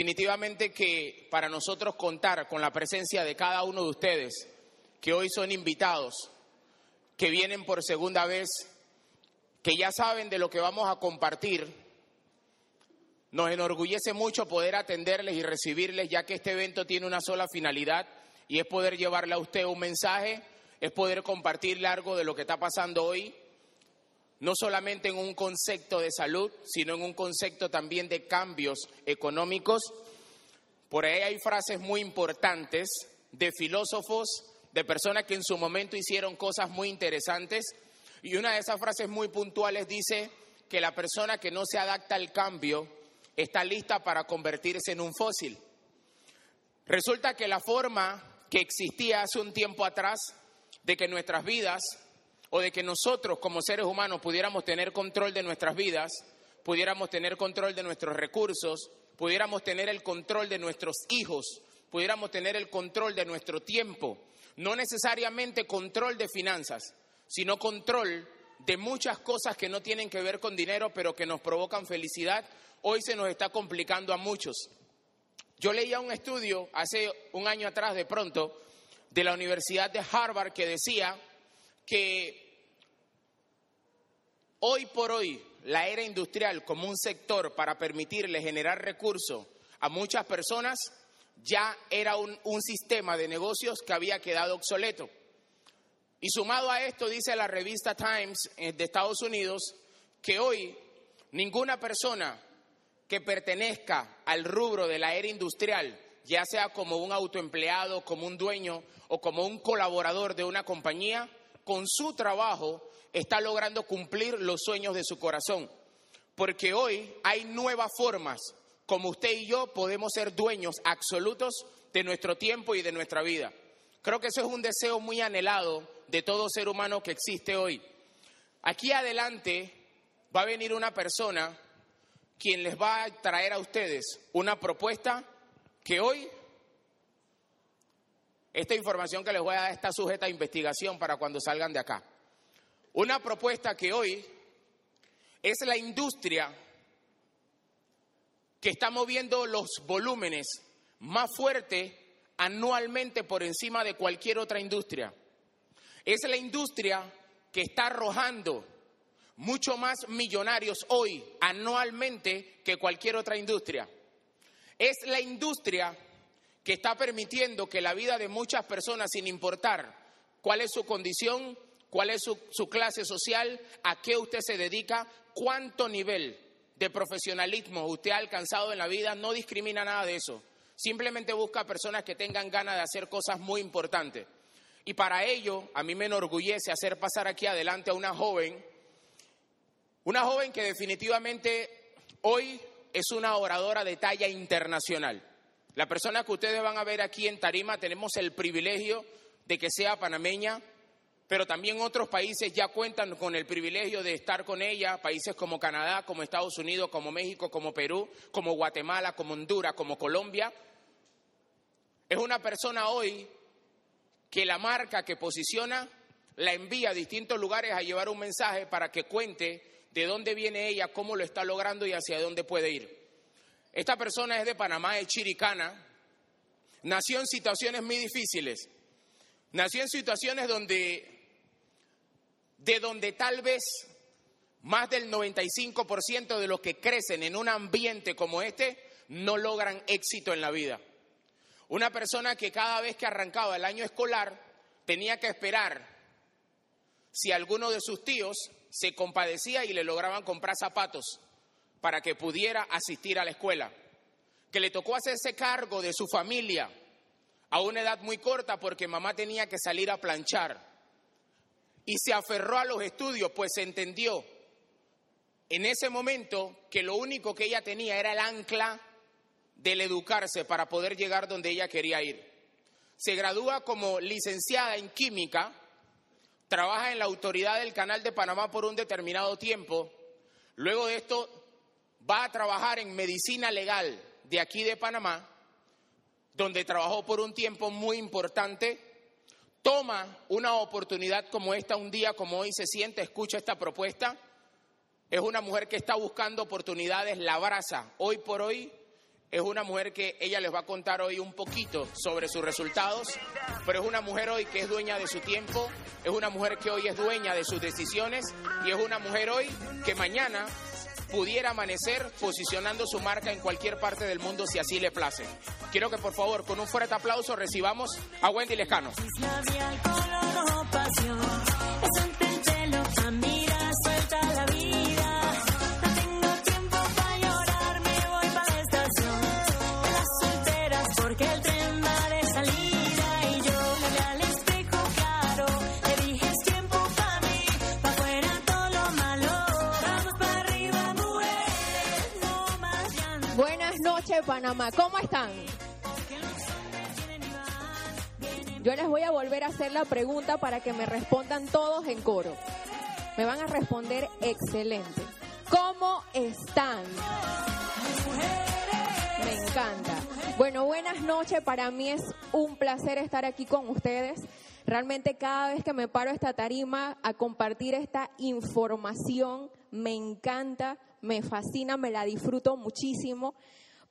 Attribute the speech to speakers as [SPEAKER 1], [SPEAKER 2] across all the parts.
[SPEAKER 1] Definitivamente que para nosotros contar con la presencia de cada uno de ustedes, que hoy son invitados, que vienen por segunda vez, que ya saben de lo que vamos a compartir, nos enorgullece mucho poder atenderles y recibirles, ya que este evento tiene una sola finalidad y es poder llevarle a usted un mensaje, es poder compartirle algo de lo que está pasando hoy, no solamente en un concepto de salud, sino en un concepto también de cambios económicos. Por ahí hay frases muy importantes de filósofos, de personas que en su momento hicieron cosas muy interesantes, y una de esas frases muy puntuales dice que la persona que no se adapta al cambio está lista para convertirse en un fósil. Resulta que la forma que existía hace un tiempo atrás de que nuestras vidas o de que nosotros como seres humanos pudiéramos tener control de nuestras vidas, pudiéramos tener control de nuestros recursos, pudiéramos tener el control de nuestros hijos, pudiéramos tener el control de nuestro tiempo, no necesariamente control de finanzas, sino control de muchas cosas que no tienen que ver con dinero, pero que nos provocan felicidad, hoy se nos está complicando a muchos. Yo leía un estudio hace un año atrás de pronto de la Universidad de Harvard que decía que hoy por hoy la era industrial como un sector para permitirle generar recursos a muchas personas ya era un, sistema de negocios que había quedado obsoleto. Y sumado a esto, dice la revista Times eh, de Estados Unidos, que hoy ninguna persona que pertenezca al rubro de la era industrial, ya sea como un autoempleado, como un dueño o como un colaborador de una compañía, con su trabajo está logrando cumplir los sueños de su corazón. Porque hoy hay nuevas formas como usted y yo podemos ser dueños absolutos de nuestro tiempo y de nuestra vida. Creo que eso es un deseo muy anhelado de todo ser humano que existe hoy. Aquí adelante va a venir una persona quien les va a traer a ustedes una propuesta que hoy esta información que les voy a dar está sujeta a investigación para cuando salgan de acá. Una propuesta que hoy es la industria que está moviendo los volúmenes más fuertes anualmente por encima de cualquier otra industria. Es la industria que está arrojando mucho más millonarios hoy anualmente que cualquier otra industria. Es la industria que está permitiendo que la vida de muchas personas, sin importar cuál es su condición, cuál es su, clase social, a qué usted se dedica, cuánto nivel de profesionalismo usted ha alcanzado en la vida, no discrimina nada de eso. Simplemente busca personas que tengan ganas de hacer cosas muy importantes. Y para ello, a mí me enorgullece hacer pasar aquí adelante a una joven, una joven que definitivamente hoy es una oradora de talla internacional. La persona que ustedes van a ver aquí en Tarima tenemos el privilegio de que sea panameña, pero también otros países ya cuentan con el privilegio de estar con ella, países como Canadá, como Estados Unidos, como México, como Perú, como Guatemala, como Honduras, como Colombia. Es una persona hoy que la marca que posiciona la envía a distintos lugares a llevar un mensaje para que cuente de dónde viene ella, cómo lo está logrando y hacia dónde puede ir. Esta persona es de Panamá, es chiricana, nació en situaciones muy difíciles, nació en situaciones donde, de donde tal vez más del 95% de los que crecen en un ambiente como este no logran éxito en la vida. Una persona que cada vez que arrancaba el año escolar tenía que esperar si alguno de sus tíos se compadecía y le lograban comprar zapatos para que pudiera asistir a la escuela, que le tocó hacerse cargo de su familia a una edad muy corta porque mamá tenía que salir a planchar. Y se aferró a los estudios, pues entendió en ese momento que lo único que ella tenía era el ancla del educarse para poder llegar donde ella quería ir. Se gradúa como licenciada en química, trabaja en la autoridad del Canal de Panamá por un determinado tiempo, luego de esto va a trabajar en medicina legal de aquí de Panamá, donde trabajó por un tiempo muy importante, toma una oportunidad como esta un día como hoy se siente, escucha esta propuesta, es una mujer que está buscando oportunidades, la abraza. Hoy por hoy es una mujer que ella les va a contar hoy un poquito sobre sus resultados, pero es una mujer hoy que es dueña de su tiempo, es una mujer que hoy es dueña de sus decisiones y es una mujer hoy que mañana pudiera amanecer posicionando su marca en cualquier parte del mundo si así le place. Quiero que por favor con un fuerte aplauso recibamos a Wendy Lescano.
[SPEAKER 2] Panamá. ¿Cómo están? Yo les voy a volver a hacer la pregunta para que me respondan todos en coro. Me van a responder excelente. ¿Cómo están? Me encanta. Bueno, buenas noches. Para mí es un placer estar aquí con ustedes. Realmente cada vez que me paro esta tarima a compartir esta información, me encanta, me fascina, me la disfruto muchísimo.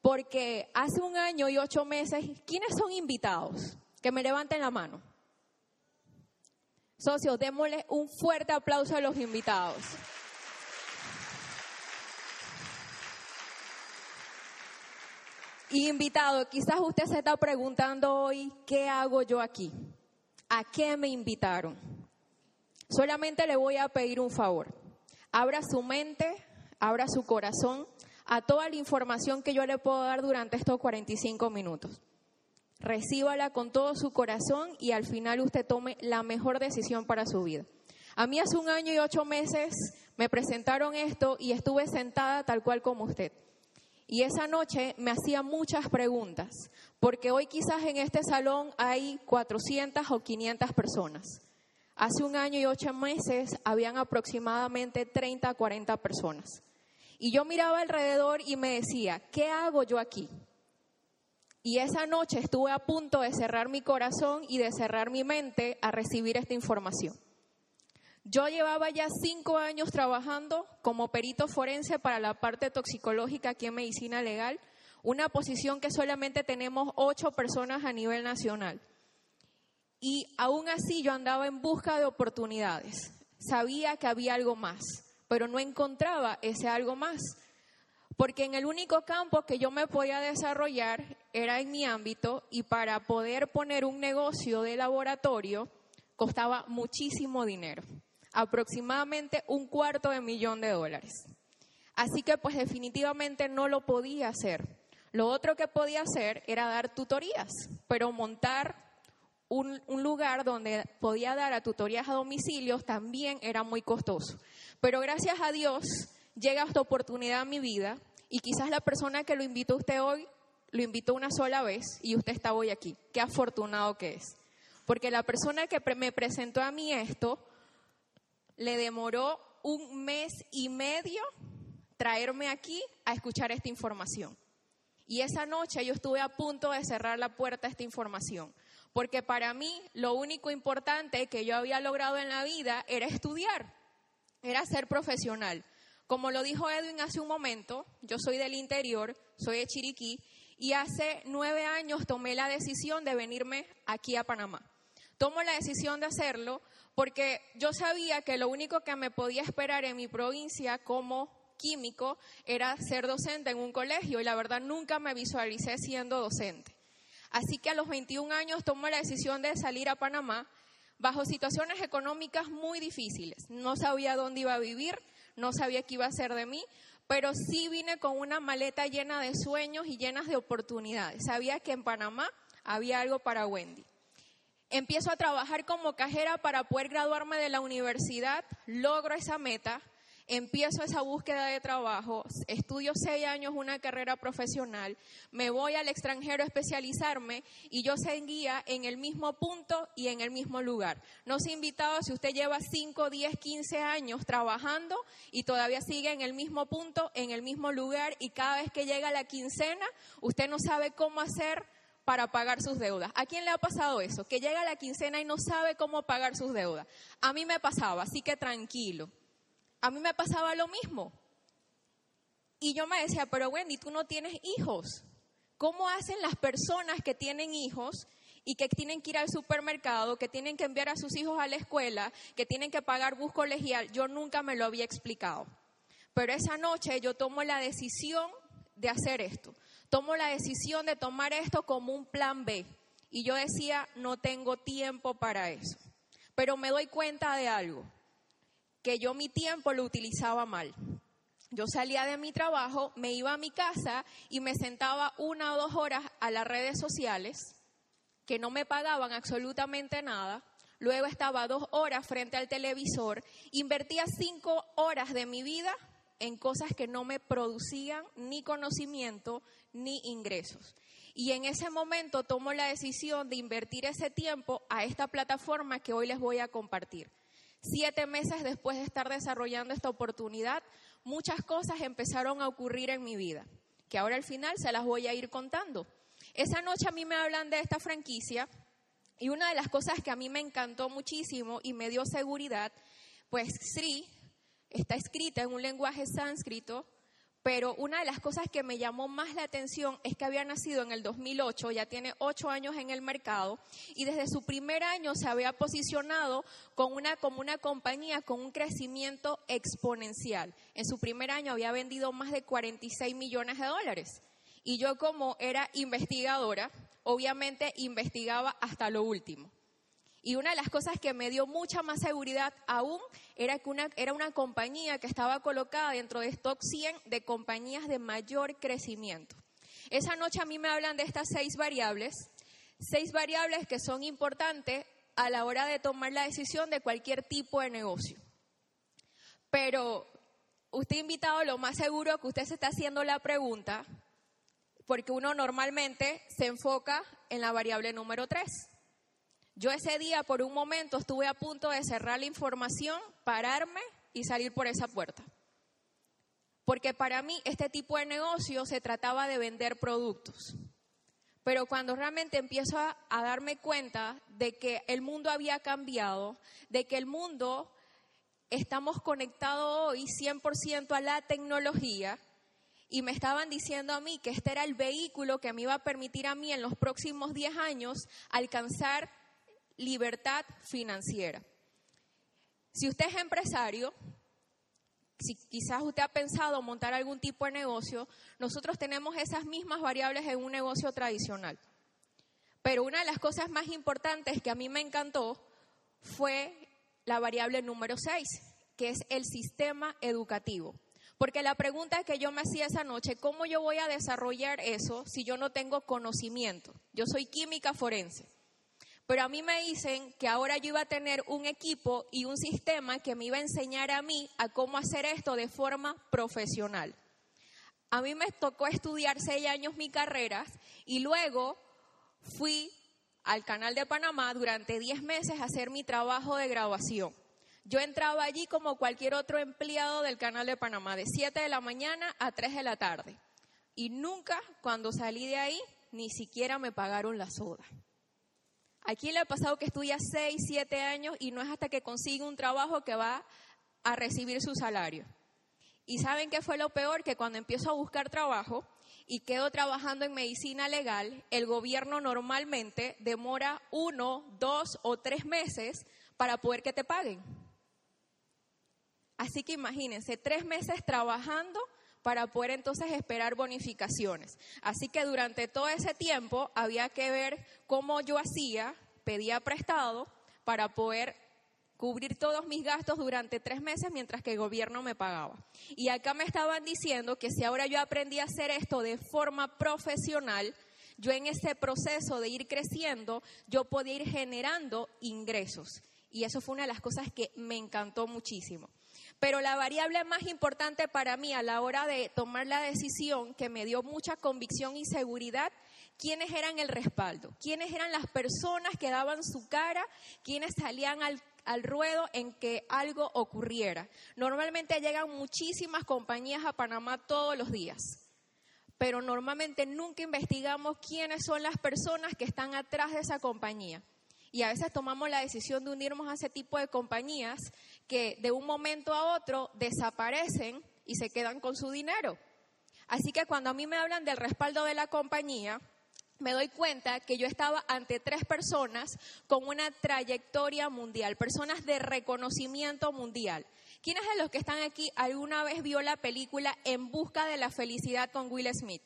[SPEAKER 2] Porque hace un año y ocho meses, ¿quiénes son invitados? Que me levanten la mano. Socios, démosle un fuerte aplauso a los invitados. Invitado, quizás usted se está preguntando hoy, ¿qué hago yo aquí? ¿A qué me invitaron? Solamente le voy a pedir un favor. Abra su mente, abra su corazón a toda la información que yo le puedo dar durante estos 45 minutos. Recíbala con todo su corazón y al final usted tome la mejor decisión para su vida. A mí hace un año y ocho meses me presentaron esto y estuve sentada tal cual como usted. Y esa noche me hacía muchas preguntas, porque hoy quizás en este salón hay 400 o 500 personas. Hace un año y ocho meses habían aproximadamente 30 a 40 personas. Y yo miraba alrededor y me decía, ¿qué hago yo aquí? Y esa noche estuve a punto de cerrar mi corazón y de cerrar mi mente a recibir esta información. Yo llevaba ya cinco años trabajando como perito forense para la parte toxicológica aquí en medicina legal, una posición que solamente tenemos ocho personas a nivel nacional. Y aún así yo andaba en busca de oportunidades. Sabía que había algo más pero no encontraba ese algo más. Porque en el único campo que yo me podía desarrollar era en mi ámbito y para poder poner un negocio de laboratorio costaba muchísimo dinero, aproximadamente un cuarto de millón de dólares. Así que pues definitivamente no lo podía hacer. Lo otro que podía hacer era dar tutorías, pero montar un, lugar donde podía dar a tutorías a domicilios también era muy costoso. Pero gracias a Dios llega esta oportunidad a mi vida y quizás la persona que lo invitó a usted hoy lo invitó una sola vez y usted está hoy aquí. Qué afortunado que es. Porque la persona que me presentó a mí esto le demoró un mes y medio traerme aquí a escuchar esta información. Y esa noche yo estuve a punto de cerrar la puerta a esta información, porque para mí lo único importante que yo había logrado en la vida era estudiar era ser profesional. Como lo dijo Edwin hace un momento, yo soy del interior, soy de Chiriquí, y hace nueve años tomé la decisión de venirme aquí a Panamá. Tomo la decisión de hacerlo porque yo sabía que lo único que me podía esperar en mi provincia como químico era ser docente en un colegio y la verdad nunca me visualicé siendo docente. Así que a los 21 años tomo la decisión de salir a Panamá bajo situaciones económicas muy difíciles. No sabía dónde iba a vivir, no sabía qué iba a hacer de mí, pero sí vine con una maleta llena de sueños y llenas de oportunidades. Sabía que en Panamá había algo para Wendy. Empiezo a trabajar como cajera para poder graduarme de la universidad, logro esa meta. Empiezo esa búsqueda de trabajo, estudio seis años una carrera profesional, me voy al extranjero a especializarme y yo seguía en el mismo punto y en el mismo lugar. No se invitado si usted lleva 5, 10, 15 años trabajando y todavía sigue en el mismo punto, en el mismo lugar y cada vez que llega la quincena, usted no sabe cómo hacer para pagar sus deudas. ¿A quién le ha pasado eso? Que llega la quincena y no sabe cómo pagar sus deudas. A mí me pasaba, así que tranquilo a mí me pasaba lo mismo. Y yo me decía, pero Wendy, tú no tienes hijos. ¿Cómo hacen las personas que tienen hijos y que tienen que ir al supermercado, que tienen que enviar a sus hijos a la escuela, que tienen que pagar bus colegial? Yo nunca me lo había explicado. Pero esa noche yo tomo la decisión de hacer esto. Tomo la decisión de tomar esto como un plan B. Y yo decía, no tengo tiempo para eso. Pero me doy cuenta de algo que yo mi tiempo lo utilizaba mal. Yo salía de mi trabajo, me iba a mi casa y me sentaba una o dos horas a las redes sociales que no me pagaban absolutamente nada. Luego estaba dos horas frente al televisor. Invertía cinco horas de mi vida en cosas que no me producían ni conocimiento ni ingresos. Y en ese momento tomo la decisión de invertir ese tiempo a esta plataforma que hoy les voy a compartir. Siete meses después de estar desarrollando esta oportunidad, muchas cosas empezaron a ocurrir en mi vida, que ahora al final se las voy a ir contando. Esa noche a mí me hablan de esta franquicia y una de las cosas que a mí me encantó muchísimo y me dio seguridad, pues Sri está escrita en un lenguaje sánscrito pero una de las cosas que me llamó más la atención es que había nacido en el 2008, ya tiene ocho años en el mercado y desde su primer año se había posicionado con una, como una compañía con un crecimiento exponencial. En su primer año había vendido más de 46 millones de dólares. Y yo como era investigadora, obviamente investigaba hasta lo último. Y una de las cosas que me dio mucha más seguridad aún era que una, era una compañía que estaba colocada dentro de stock 100 de compañías de mayor crecimiento. Esa noche a mí me hablan de estas seis variables, seis variables que son importantes a la hora de tomar la decisión de cualquier tipo de negocio. Pero usted invitado, lo más seguro que usted se está haciendo la pregunta, porque uno normalmente se enfoca en la variable número 3 yo ese día por un momento estuve a punto de cerrar la información, pararme y salir por esa puerta. Porque para mí este tipo de negocio se trataba de vender productos. Pero cuando realmente empiezo a, darme cuenta de que el mundo había cambiado, de que el mundo estamos conectados hoy 100% a la tecnología, y me estaban diciendo a mí que este era el vehículo que me iba a permitir a mí en los próximos 10 años alcanzar libertad financiera. Si usted es empresario, si quizás usted ha pensado montar algún tipo de negocio, nosotros tenemos esas mismas variables en un negocio tradicional. Pero una de las cosas más importantes que a mí me encantó fue la variable número 6, que es el sistema educativo. Porque la pregunta que yo me hacía esa noche, ¿cómo yo voy a desarrollar eso si yo no tengo conocimiento? Yo soy química forense. Pero a mí me dicen que ahora yo iba a tener un equipo y un sistema que me iba a enseñar a mí a cómo hacer esto de forma profesional. A mí me tocó estudiar seis años mi carrera y luego fui al canal de Panamá durante diez meses a hacer mi trabajo de graduación. Yo entraba allí como cualquier otro empleado del canal de Panamá, de 7 de la mañana a 3 de la tarde. Y nunca, cuando salí de ahí, ni siquiera me pagaron la soda. ¿A le ha pasado que estudia 6, 7 años y no es hasta que consigue un trabajo que va a recibir su salario? Y saben qué fue lo peor, que cuando empiezo a buscar trabajo y quedo trabajando en medicina legal, el gobierno normalmente demora uno, dos o tres meses para poder que te paguen. Así que imagínense, tres meses trabajando para poder entonces esperar bonificaciones. Así que durante todo ese tiempo había que ver cómo yo hacía, pedía prestado para poder cubrir todos mis gastos durante tres meses mientras que el gobierno me pagaba. Y acá me estaban diciendo que si ahora yo aprendí a hacer esto de forma profesional, yo en ese proceso de ir creciendo, yo podía ir generando ingresos. Y eso fue una de las cosas que me encantó muchísimo. Pero la variable más importante para mí a la hora de tomar la decisión, que me dio mucha convicción y seguridad, quiénes eran el respaldo, quiénes eran las personas que daban su cara, quiénes salían al, al ruedo en que algo ocurriera. Normalmente llegan muchísimas compañías a Panamá todos los días pero normalmente nunca investigamos quiénes son las personas que están atrás de esa compañía. Y a veces tomamos la decisión de unirnos a ese tipo de compañías que de un momento a otro desaparecen y se quedan con su dinero. Así que cuando a mí me hablan del respaldo de la compañía, me doy cuenta que yo estaba ante tres personas con una trayectoria mundial, personas de reconocimiento mundial. ¿Quiénes de los que están aquí alguna vez vio la película En Busca de la Felicidad con Will Smith?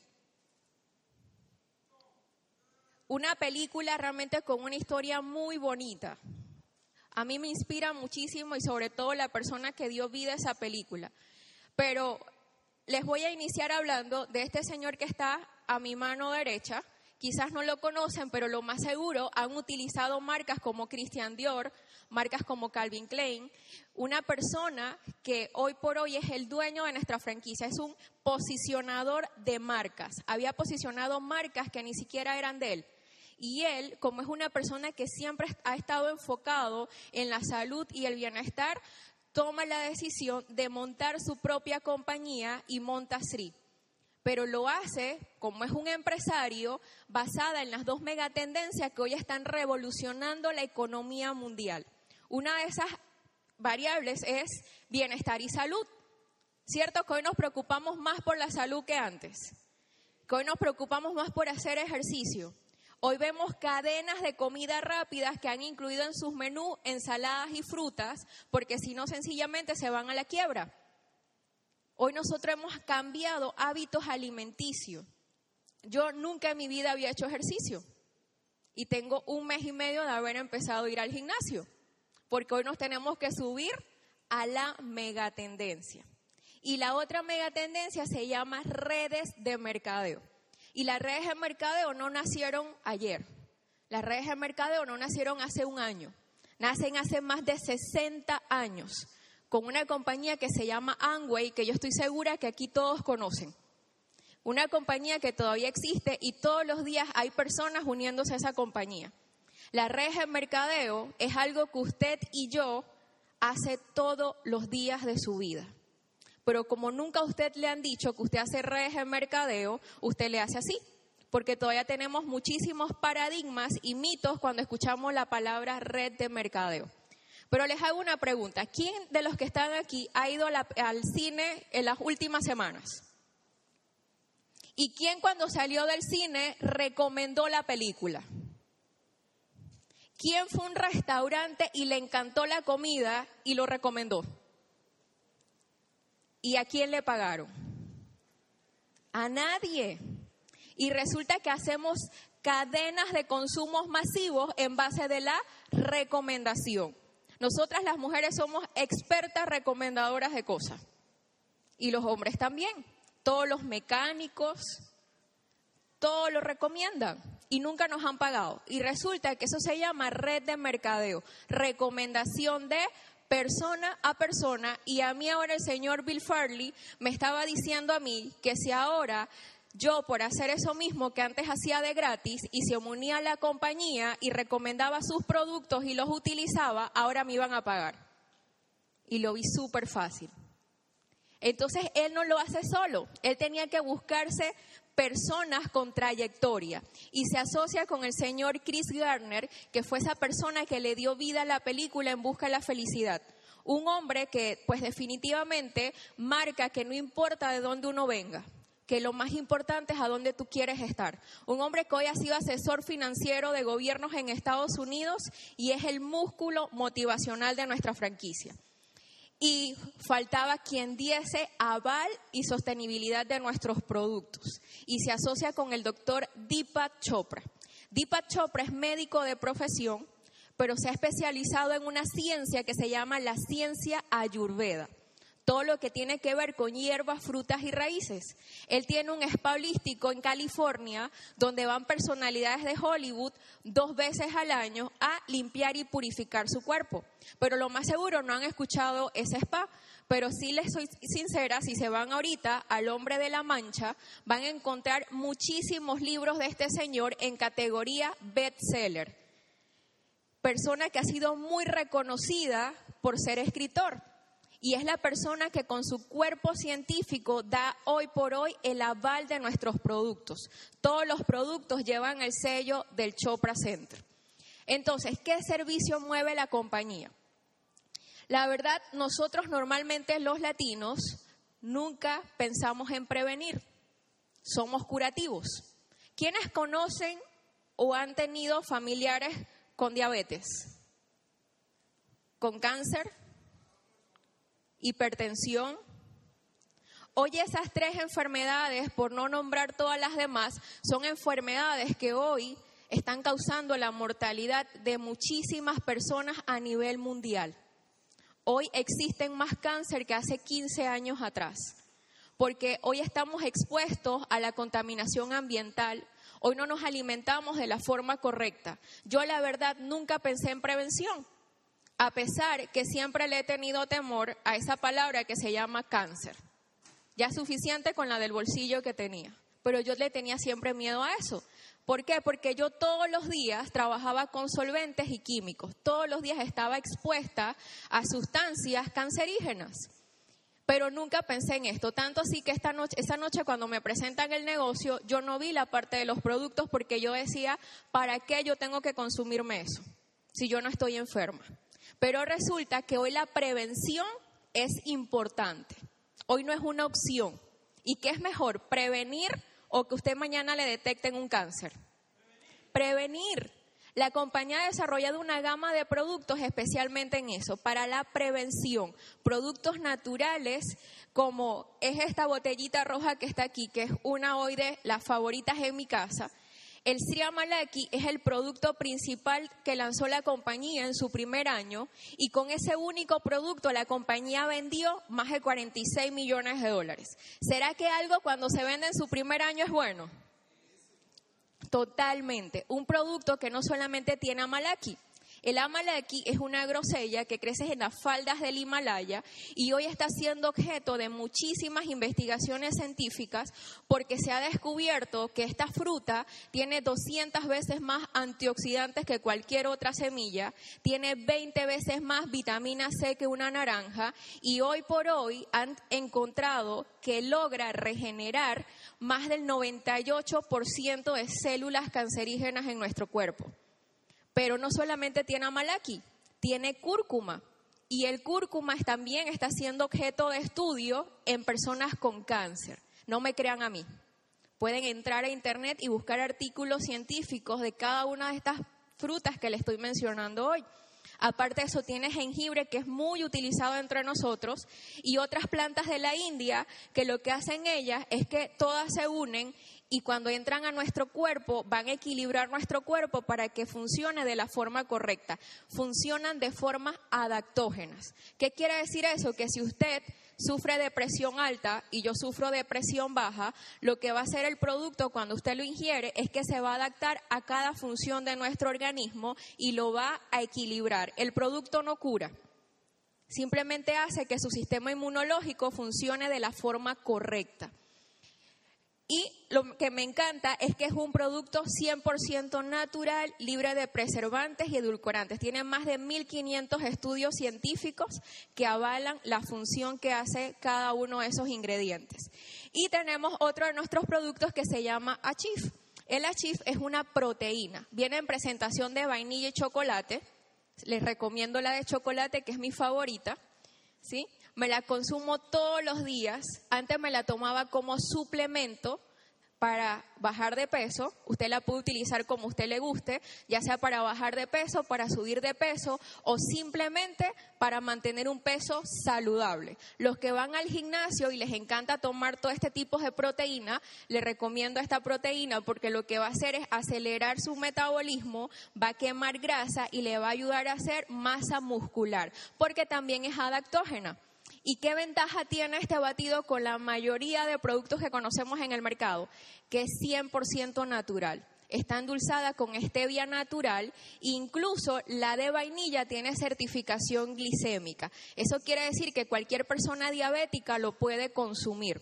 [SPEAKER 2] Una película realmente con una historia muy bonita. A mí me inspira muchísimo y sobre todo la persona que dio vida a esa película. Pero les voy a iniciar hablando de este señor que está a mi mano derecha, Quizás no lo conocen, pero lo más seguro han utilizado marcas como Christian Dior, marcas como Calvin Klein, una persona que hoy por hoy es el dueño de nuestra franquicia, es un posicionador de marcas. Había posicionado marcas que ni siquiera eran de él. Y él, como es una persona que siempre ha estado enfocado en la salud y el bienestar, toma la decisión de montar su propia compañía y monta Sri pero lo hace, como es un empresario, basada en las dos megatendencias que hoy están revolucionando la economía mundial. Una de esas variables es bienestar y salud. ¿Cierto que hoy nos preocupamos más por la salud que antes? Que hoy nos preocupamos más por hacer ejercicio. Hoy vemos cadenas de comida rápidas que han incluido en sus menús ensaladas y frutas, porque si no sencillamente se van a la quiebra. Hoy nosotros hemos cambiado hábitos alimenticios. Yo nunca en mi vida había hecho ejercicio y tengo un mes y medio de haber empezado a ir al gimnasio, porque hoy nos tenemos que subir a la megatendencia. Y la otra megatendencia se llama redes de mercadeo. Y las redes de mercadeo no nacieron ayer. Las redes de mercadeo no nacieron hace un año. Nacen hace más de 60 años con una compañía que se llama Amway, que yo estoy segura que aquí todos conocen. Una compañía que todavía existe y todos los días hay personas uniéndose a esa compañía. La red de mercadeo es algo que usted y yo hace todos los días de su vida. Pero como nunca a usted le han dicho que usted hace redes de mercadeo, usted le hace así. Porque todavía tenemos muchísimos paradigmas y mitos cuando escuchamos la palabra red de mercadeo. Pero les hago una pregunta. ¿Quién de los que están aquí ha ido al cine en las últimas semanas? ¿Y quién cuando salió del cine recomendó la película? ¿Quién fue a un restaurante y le encantó la comida y lo recomendó? ¿Y a quién le pagaron? A nadie. Y resulta que hacemos cadenas de consumos masivos en base de la recomendación. Nosotras las mujeres somos expertas recomendadoras de cosas. Y los hombres también. Todos los mecánicos, todos lo recomiendan y nunca nos han pagado. Y resulta que eso se llama red de mercadeo, recomendación de persona a persona. Y a mí ahora el señor Bill Farley me estaba diciendo a mí que si ahora yo por hacer eso mismo que antes hacía de gratis y se unía a la compañía y recomendaba sus productos y los utilizaba, ahora me iban a pagar. Y lo vi súper fácil. Entonces él no lo hace solo, él tenía que buscarse personas con trayectoria y se asocia con el señor Chris Garner, que fue esa persona que le dio vida a la película En Busca de la Felicidad. Un hombre que pues definitivamente marca que no importa de dónde uno venga, que lo más importante es a dónde tú quieres estar. Un hombre que hoy ha sido asesor financiero de gobiernos en Estados Unidos y es el músculo motivacional de nuestra franquicia. Y faltaba quien diese aval y sostenibilidad de nuestros productos. Y se asocia con el doctor Deepak Chopra. Deepak Chopra es médico de profesión, pero se ha especializado en una ciencia que se llama la ciencia ayurveda todo lo que tiene que ver con hierbas, frutas y raíces. Él tiene un spa holístico en California donde van personalidades de Hollywood dos veces al año a limpiar y purificar su cuerpo. Pero lo más seguro no han escuchado ese spa. Pero sí les soy sincera, si se van ahorita al Hombre de la Mancha, van a encontrar muchísimos libros de este señor en categoría bestseller. Persona que ha sido muy reconocida por ser escritor y es la persona que con su cuerpo científico da hoy por hoy el aval de nuestros productos. Todos los productos llevan el sello del Chopra Center. Entonces, ¿qué servicio mueve la compañía? La verdad, nosotros normalmente los latinos nunca pensamos en prevenir, somos curativos. ¿Quiénes conocen o han tenido familiares con diabetes? ¿Con cáncer? Hipertensión. Hoy esas tres enfermedades, por no nombrar todas las demás, son enfermedades que hoy están causando la mortalidad de muchísimas personas a nivel mundial. Hoy existen más cáncer que hace 15 años atrás, porque hoy estamos expuestos a la contaminación ambiental, hoy no nos alimentamos de la forma correcta. Yo la verdad nunca pensé en prevención a pesar que siempre le he tenido temor a esa palabra que se llama cáncer. Ya suficiente con la del bolsillo que tenía, pero yo le tenía siempre miedo a eso. ¿Por qué? Porque yo todos los días trabajaba con solventes y químicos, todos los días estaba expuesta a sustancias cancerígenas. Pero nunca pensé en esto, tanto así que esta noche, esa noche cuando me presentan el negocio, yo no vi la parte de los productos porque yo decía, ¿para qué yo tengo que consumirme eso si yo no estoy enferma? Pero resulta que hoy la prevención es importante. Hoy no es una opción. ¿Y qué es mejor, prevenir o que usted mañana le detecten un cáncer? Prevenir. La compañía ha desarrollado una gama de productos especialmente en eso, para la prevención. Productos naturales como es esta botellita roja que está aquí, que es una hoy de las favoritas en mi casa, el Sri Amalaki es el producto principal que lanzó la compañía en su primer año y con ese único producto la compañía vendió más de 46 millones de dólares. ¿Será que algo cuando se vende en su primer año es bueno? Totalmente. Un producto que no solamente tiene Amalaki, el amalaki es una grosella que crece en las faldas del Himalaya y hoy está siendo objeto de muchísimas investigaciones científicas porque se ha descubierto que esta fruta tiene 200 veces más antioxidantes que cualquier otra semilla, tiene 20 veces más vitamina C que una naranja y hoy por hoy han encontrado que logra regenerar más del 98% de células cancerígenas en nuestro cuerpo. Pero no solamente tiene amalaki, tiene cúrcuma. Y el cúrcuma también está siendo objeto de estudio en personas con cáncer. No me crean a mí. Pueden entrar a internet y buscar artículos científicos de cada una de estas frutas que les estoy mencionando hoy. Aparte de eso, tiene jengibre que es muy utilizado entre nosotros y otras plantas de la India que lo que hacen ellas es que todas se unen y cuando entran a nuestro cuerpo van a equilibrar nuestro cuerpo para que funcione de la forma correcta. Funcionan de formas adaptógenas. ¿Qué quiere decir eso? Que si usted sufre de presión alta y yo sufro de presión baja, lo que va a hacer el producto cuando usted lo ingiere es que se va a adaptar a cada función de nuestro organismo y lo va a equilibrar. El producto no cura. Simplemente hace que su sistema inmunológico funcione de la forma correcta. Y lo que me encanta es que es un producto 100% natural, libre de preservantes y edulcorantes. Tiene más de 1.500 estudios científicos que avalan la función que hace cada uno de esos ingredientes. Y tenemos otro de nuestros productos que se llama Achif. El Achif es una proteína. Viene en presentación de vainilla y chocolate. Les recomiendo la de chocolate, que es mi favorita. ¿Sí? Me la consumo todos los días. Antes me la tomaba como suplemento para bajar de peso. Usted la puede utilizar como usted le guste, ya sea para bajar de peso, para subir de peso o simplemente para mantener un peso saludable. Los que van al gimnasio y les encanta tomar todo este tipo de proteína, les recomiendo esta proteína porque lo que va a hacer es acelerar su metabolismo, va a quemar grasa y le va a ayudar a hacer masa muscular, porque también es adaptógena. ¿Y qué ventaja tiene este batido con la mayoría de productos que conocemos en el mercado? Que es 100% natural. Está endulzada con stevia natural, incluso la de vainilla tiene certificación glicémica. Eso quiere decir que cualquier persona diabética lo puede consumir.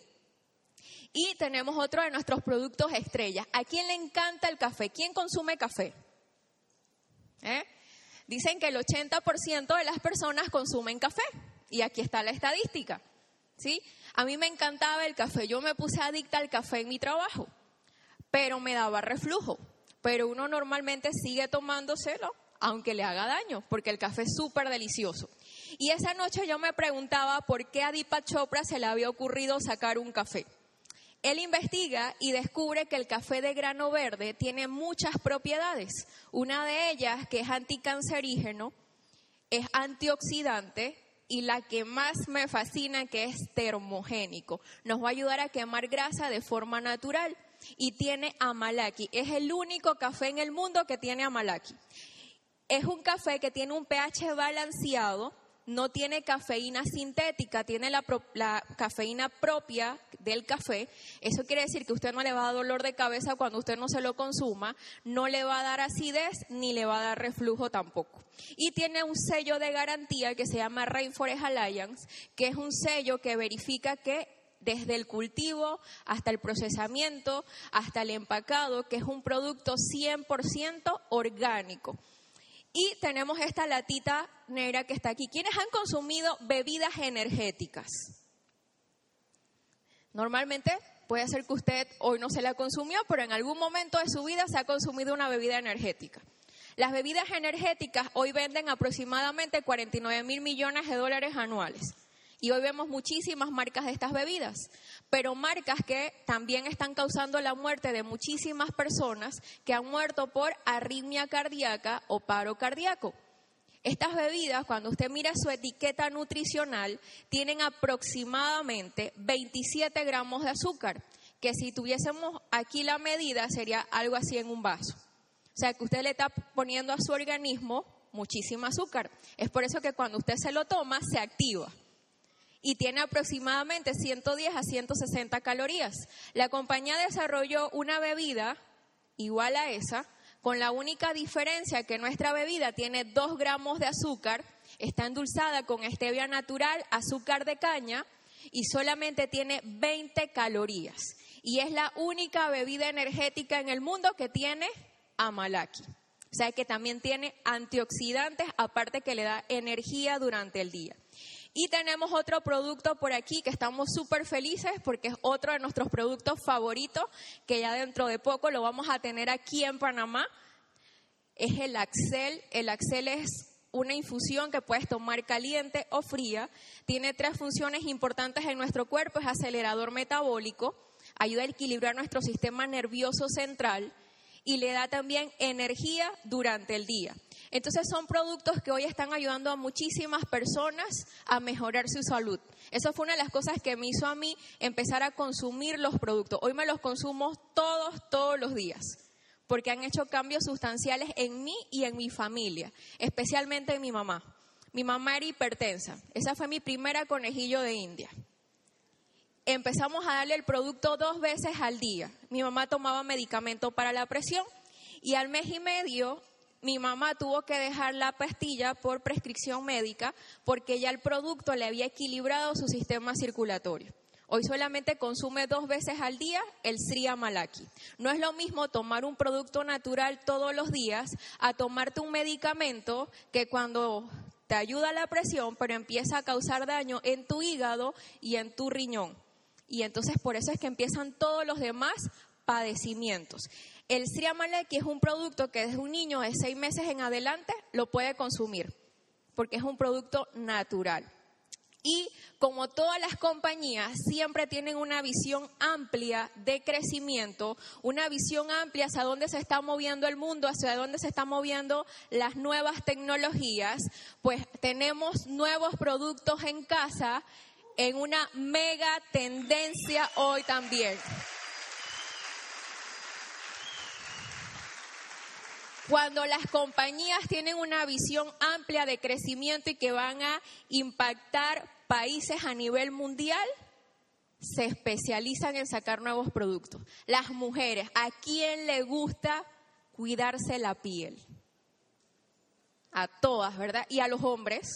[SPEAKER 2] Y tenemos otro de nuestros productos estrellas. ¿A quién le encanta el café? ¿Quién consume café? ¿Eh? Dicen que el 80% de las personas consumen café. Y aquí está la estadística. ¿sí? A mí me encantaba el café. Yo me puse adicta al café en mi trabajo, pero me daba reflujo. Pero uno normalmente sigue tomándoselo aunque le haga daño, porque el café es súper delicioso. Y esa noche yo me preguntaba por qué a Deepak Chopra se le había ocurrido sacar un café. Él investiga y descubre que el café de grano verde tiene muchas propiedades. Una de ellas, que es anticancerígeno, es antioxidante y la que más me fascina, que es termogénico. Nos va a ayudar a quemar grasa de forma natural. Y tiene amalaki. Es el único café en el mundo que tiene amalaki. Es un café que tiene un pH balanceado, no tiene cafeína sintética, tiene la, cafeína propia del café. Eso quiere decir que usted no le va a dar dolor de cabeza cuando usted no se lo consuma, no le va a dar acidez ni le va a dar reflujo tampoco. Y tiene un sello de garantía que se llama Rainforest Alliance, que es un sello que verifica que desde el cultivo hasta el procesamiento, hasta el empacado, que es un producto 100% orgánico. Y tenemos esta latita negra que está aquí. ¿Quiénes han consumido bebidas energéticas? Normalmente puede ser que usted hoy no se la consumió, pero en algún momento de su vida se ha consumido una bebida energética. Las bebidas energéticas hoy venden aproximadamente 49 mil millones de dólares anuales. Y hoy vemos muchísimas marcas de estas bebidas, pero marcas que también están causando la muerte de muchísimas personas que han muerto por arritmia cardíaca o paro cardíaco. Estas bebidas, cuando usted mira su etiqueta nutricional, tienen aproximadamente 27 gramos de azúcar, que si tuviésemos aquí la medida sería algo así en un vaso. O sea que usted le está poniendo a su organismo muchísimo azúcar. Es por eso que cuando usted se lo toma, se activa y tiene aproximadamente 110 a 160 calorías. La compañía desarrolló una bebida igual a esa, con la única diferencia que nuestra bebida tiene 2 gramos de azúcar, está endulzada con stevia natural, azúcar de caña y solamente tiene 20 calorías. Y es la única bebida energética en el mundo que tiene amalaki. O sea que también tiene antioxidantes, aparte que le da energía durante el día. Y tenemos otro producto por aquí que estamos súper felices porque es otro de nuestros productos favoritos que ya dentro de poco lo vamos a tener aquí en Panamá. Es el Axel. El Axel es una infusión que puedes tomar caliente o fría. Tiene tres funciones importantes en nuestro cuerpo. Es acelerador metabólico, ayuda a equilibrar nuestro sistema nervioso central y le da también energía durante el día. Entonces son productos que hoy están ayudando a muchísimas personas a mejorar su salud. Eso fue una de las cosas que me hizo a mí empezar a consumir los productos. Hoy me los consumo todos, todos los días, porque han hecho cambios sustanciales en mí y en mi familia, especialmente en mi mamá. Mi mamá era hipertensa. Esa fue mi primera conejillo de India. Empezamos a darle el producto dos veces al día. Mi mamá tomaba medicamento para la presión y al mes y medio mi mamá tuvo que dejar la pastilla por prescripción médica porque ya el producto le había equilibrado su sistema circulatorio. Hoy solamente consume dos veces al día el Sri Amalaki. No es lo mismo tomar un producto natural todos los días a tomarte un medicamento que cuando te ayuda la presión, pero empieza a causar daño en tu hígado y en tu riñón. Y entonces por eso es que empiezan todos los demás padecimientos. El Sriamaleki es un producto que desde un niño de seis meses en adelante lo puede consumir, porque es un producto natural. Y como todas las compañías, siempre tienen una visión amplia de crecimiento, una visión amplia hacia dónde se está moviendo el mundo, hacia dónde se están moviendo las nuevas tecnologías, pues tenemos nuevos productos en casa en una mega tendencia hoy también. Cuando las compañías tienen una visión amplia de crecimiento y que van a impactar países a nivel mundial, se especializan en sacar nuevos productos. Las mujeres, ¿a quién le gusta cuidarse la piel? A todas, ¿verdad? Y a los hombres.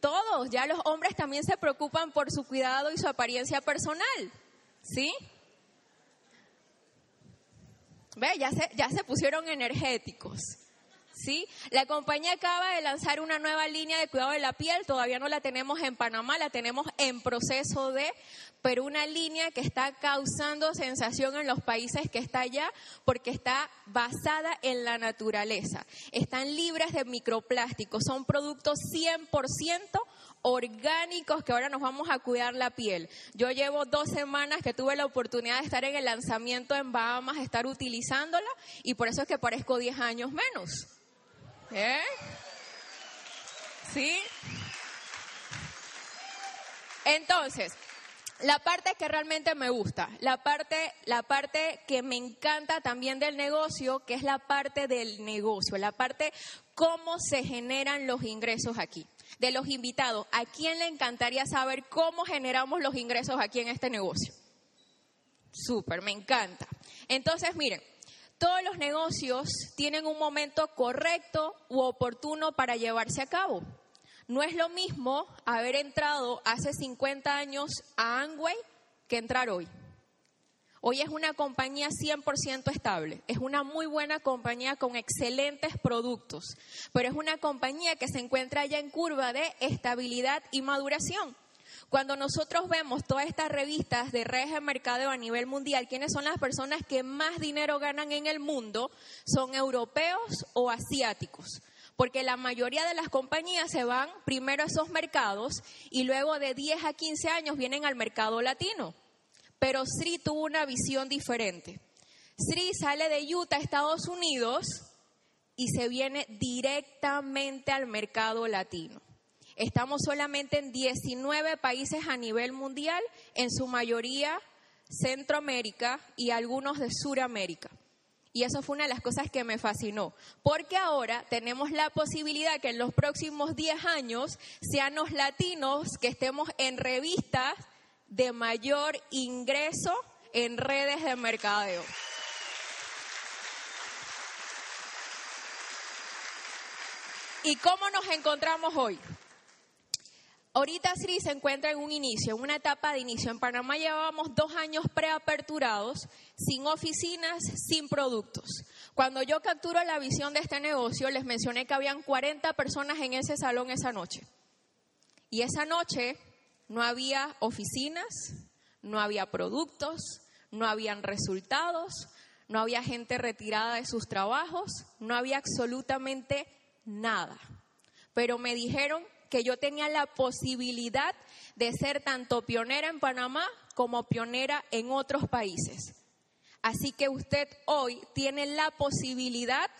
[SPEAKER 2] Todos, ya los hombres también se preocupan por su cuidado y su apariencia personal. ¿Sí? Ve, ya se, ya se pusieron energéticos. ¿Sí? La compañía acaba de lanzar una nueva línea de cuidado de la piel, todavía no la tenemos en Panamá, la tenemos en proceso de, pero una línea que está causando sensación en los países que está allá porque está basada en la naturaleza. Están libres de microplásticos, son productos 100% orgánicos que ahora nos vamos a cuidar la piel. Yo llevo dos semanas que tuve la oportunidad de estar en el lanzamiento en Bahamas, estar utilizándola y por eso es que parezco 10 años menos. ¿Eh? ¿Sí? Entonces, la parte que realmente me gusta, la parte, la parte que me encanta también del negocio, que es la parte del negocio, la parte cómo se generan los ingresos aquí. De los invitados, ¿a quién le encantaría saber cómo generamos los ingresos aquí en este negocio? Súper, me encanta. Entonces, miren, todos los negocios tienen un momento correcto u oportuno para llevarse a cabo. No es lo mismo haber entrado hace 50 años a Angway que entrar hoy. Hoy es una compañía 100% estable, es una muy buena compañía con excelentes productos, pero es una compañía que se encuentra ya en curva de estabilidad y maduración. Cuando nosotros vemos todas estas revistas de redes de mercadeo a nivel mundial, ¿quiénes son las personas que más dinero ganan en el mundo? Son europeos o asiáticos. Porque la mayoría de las compañías se van primero a esos mercados y luego de 10 a 15 años vienen al mercado latino. Pero Sri tuvo una visión diferente. Sri sale de Utah, Estados Unidos, y se viene directamente al mercado latino. Estamos solamente en 19 países a nivel mundial, en su mayoría Centroamérica y algunos de Suramérica. Y eso fue una de las cosas que me fascinó, porque ahora tenemos la posibilidad que en los próximos 10 años sean los latinos que estemos en revistas de mayor ingreso en redes de mercadeo. ¿Y cómo nos encontramos hoy? Ahorita Sri se encuentra en un inicio, en una etapa de inicio. En Panamá llevábamos dos años preaperturados, sin oficinas, sin productos. Cuando yo capturo la visión de este negocio, les mencioné que habían 40 personas en ese salón esa noche. Y esa noche no había oficinas, no había productos, no habían resultados, no había gente retirada de sus trabajos, no había absolutamente nada. Pero me dijeron que yo tenía la posibilidad de ser tanto pionera en Panamá como pionera en otros países. Así que usted hoy tiene la posibilidad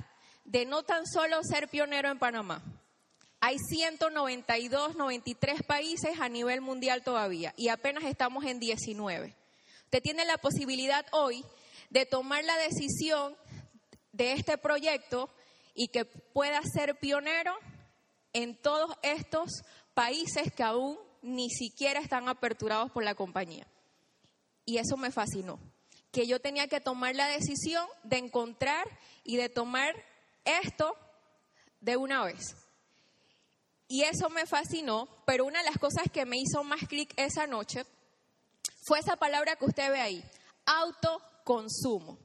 [SPEAKER 2] de no tan solo ser pionero en Panamá. Hay 192, 93 países a nivel mundial todavía y apenas estamos en 19. Usted tiene la posibilidad hoy de tomar la decisión de este proyecto y que pueda ser pionero en todos estos países que aún ni siquiera están aperturados por la compañía. Y eso me fascinó, que yo tenía que tomar la decisión de encontrar y de tomar esto de una vez. Y eso me fascinó, pero una de las cosas que me hizo más clic esa noche fue esa palabra que usted ve ahí, autoconsumo.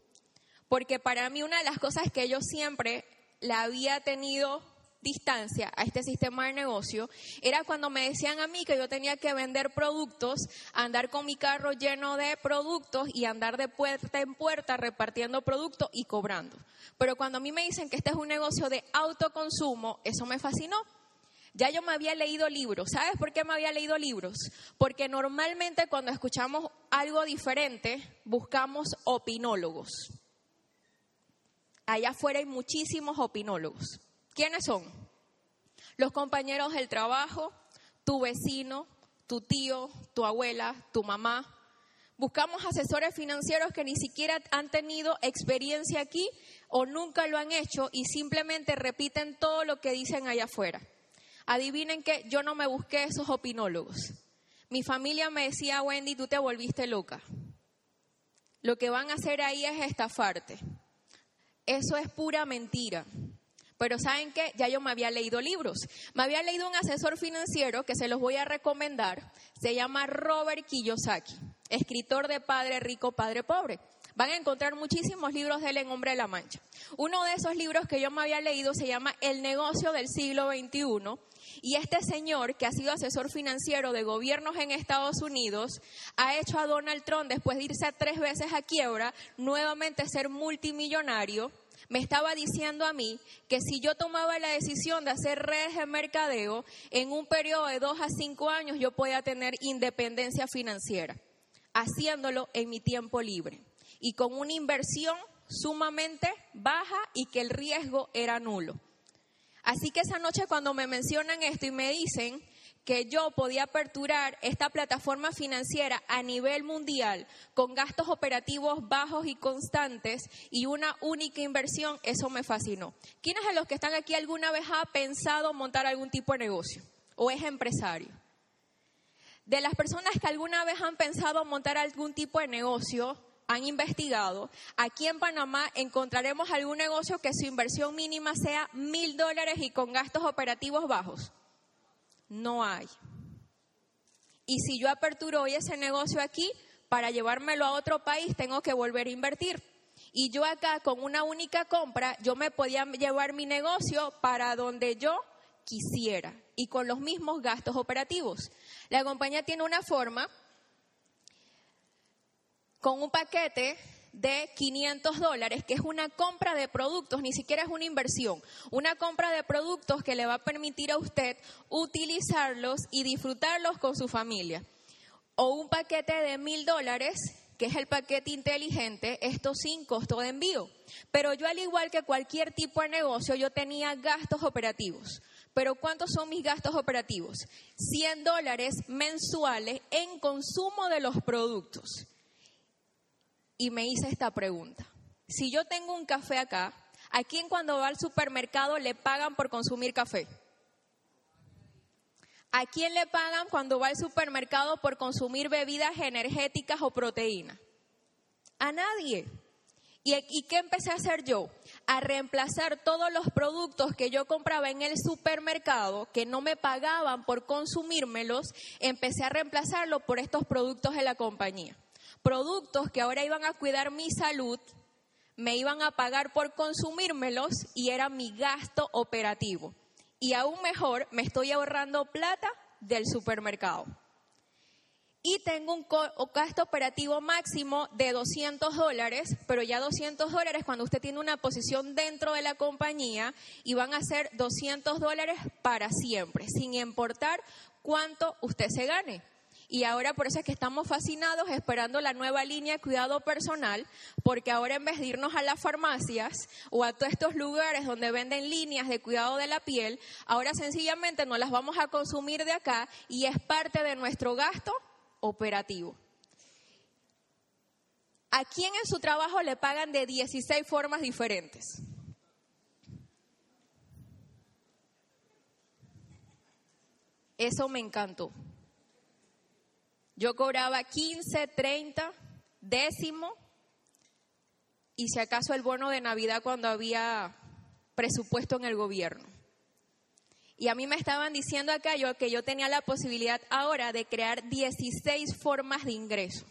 [SPEAKER 2] Porque para mí una de las cosas que yo siempre la había tenido distancia a este sistema de negocio era cuando me decían a mí que yo tenía que vender productos, andar con mi carro lleno de productos y andar de puerta en puerta repartiendo productos y cobrando. Pero cuando a mí me dicen que este es un negocio de autoconsumo, eso me fascinó. Ya yo me había leído libros. ¿Sabes por qué me había leído libros? Porque normalmente cuando escuchamos algo diferente, buscamos opinólogos. Allá afuera hay muchísimos opinólogos. ¿Quiénes son? Los compañeros del trabajo, tu vecino, tu tío, tu abuela, tu mamá. Buscamos asesores financieros que ni siquiera han tenido experiencia aquí o nunca lo han hecho y simplemente repiten todo lo que dicen allá afuera. Adivinen que yo no me busqué esos opinólogos. Mi familia me decía, Wendy, tú te volviste loca. Lo que van a hacer ahí es estafarte. Eso es pura mentira. Pero ¿saben qué? Ya yo me había leído libros. Me había leído un asesor financiero que se los voy a recomendar. Se llama Robert Kiyosaki, escritor de Padre Rico, Padre Pobre. Van a encontrar muchísimos libros de él en Hombre de la Mancha. Uno de esos libros que yo me había leído se llama El negocio del siglo XXI. Y este señor, que ha sido asesor financiero de gobiernos en Estados Unidos, ha hecho a Donald Trump, después de irse tres veces a quiebra, nuevamente ser multimillonario me estaba diciendo a mí que si yo tomaba la decisión de hacer redes de mercadeo, en un periodo de dos a cinco años yo podía tener independencia financiera, haciéndolo en mi tiempo libre y con una inversión sumamente baja y que el riesgo era nulo. Así que esa noche cuando me mencionan esto y me dicen que yo podía aperturar esta plataforma financiera a nivel mundial con gastos operativos bajos y constantes y una única inversión, eso me fascinó. ¿Quiénes de los que están aquí alguna vez ha pensado montar algún tipo de negocio o es empresario? De las personas que alguna vez han pensado montar algún tipo de negocio, han investigado, aquí en Panamá encontraremos algún negocio que su inversión mínima sea mil dólares y con gastos operativos bajos no hay. Y si yo aperturo hoy ese negocio aquí, para llevármelo a otro país tengo que volver a invertir. Y yo acá con una única compra, yo me podía llevar mi negocio para donde yo quisiera y con los mismos gastos operativos. La compañía tiene una forma con un paquete de 500 dólares, que es una compra de productos, ni siquiera es una inversión, una compra de productos que le va a permitir a usted utilizarlos y disfrutarlos con su familia. O un paquete de mil dólares, que es el paquete inteligente, esto sin costo de envío. Pero yo al igual que cualquier tipo de negocio, yo tenía gastos operativos. Pero ¿cuántos son mis gastos operativos? 100 dólares mensuales en consumo de los productos y me hice esta pregunta. Si yo tengo un café acá, ¿a quién cuando va al supermercado le pagan por consumir café? ¿A quién le pagan cuando va al supermercado por consumir bebidas energéticas o proteínas? A nadie. ¿Y, ¿Y, qué empecé a hacer yo? A reemplazar todos los productos que yo compraba en el supermercado, que no me pagaban por consumírmelos, empecé a reemplazarlo por estos productos de la compañía productos que ahora iban a cuidar mi salud, me iban a pagar por consumírmelos y era mi gasto operativo. Y aún mejor, me estoy ahorrando plata del supermercado. Y tengo un gasto operativo máximo de 200 dólares, pero ya 200 dólares cuando usted tiene una posición dentro de la compañía y van a ser 200 dólares para siempre, sin importar cuánto usted se gane. Y ahora por eso es que estamos fascinados esperando la nueva línea de cuidado personal, porque ahora en vez de irnos a las farmacias o a todos estos lugares donde venden líneas de cuidado de la piel, ahora sencillamente nos las vamos a consumir de acá y es parte de nuestro gasto operativo. ¿A quién en su trabajo le pagan de 16 formas diferentes? Eso me encantó. Yo cobraba 15, 30, décimo y si acaso el bono de Navidad cuando había presupuesto en el gobierno. Y a mí me estaban diciendo acá yo que yo tenía la posibilidad ahora de crear 16 formas de ingreso.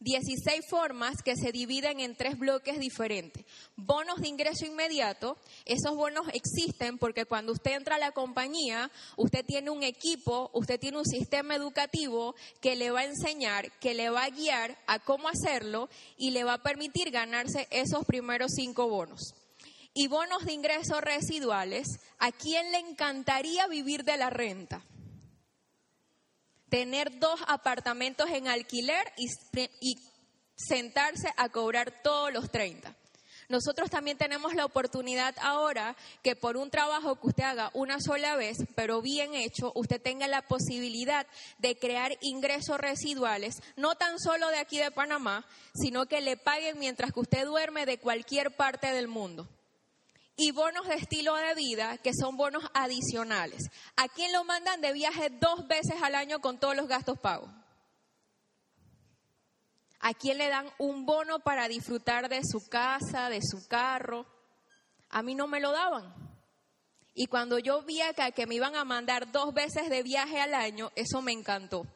[SPEAKER 2] 16 formas que se dividen en tres bloques diferentes. Bonos de ingreso inmediato, esos bonos existen porque cuando usted entra a la compañía, usted tiene un equipo, usted tiene un sistema educativo que le va a enseñar, que le va a guiar a cómo hacerlo y le va a permitir ganarse esos primeros cinco bonos. Y bonos de ingreso residuales, ¿a quién le encantaría vivir de la renta? Tener dos apartamentos en alquiler y, sentarse a cobrar todos los 30. nosotros también tenemos la oportunidad ahora que por un trabajo que usted haga una sola vez, pero bien hecho, usted tenga la posibilidad de crear ingresos residuales, no tan solo de aquí de Panamá, sino que le paguen mientras que usted duerme de cualquier parte del mundo. Y bonos de estilo de vida, que son bonos adicionales. ¿A quién lo mandan de viaje dos veces al año con todos los gastos pagos? ¿A quién le dan un bono para disfrutar de su casa, de su carro? A mí no me lo daban. Y cuando yo vi acá que me iban a mandar dos veces de viaje al año, eso me encantó.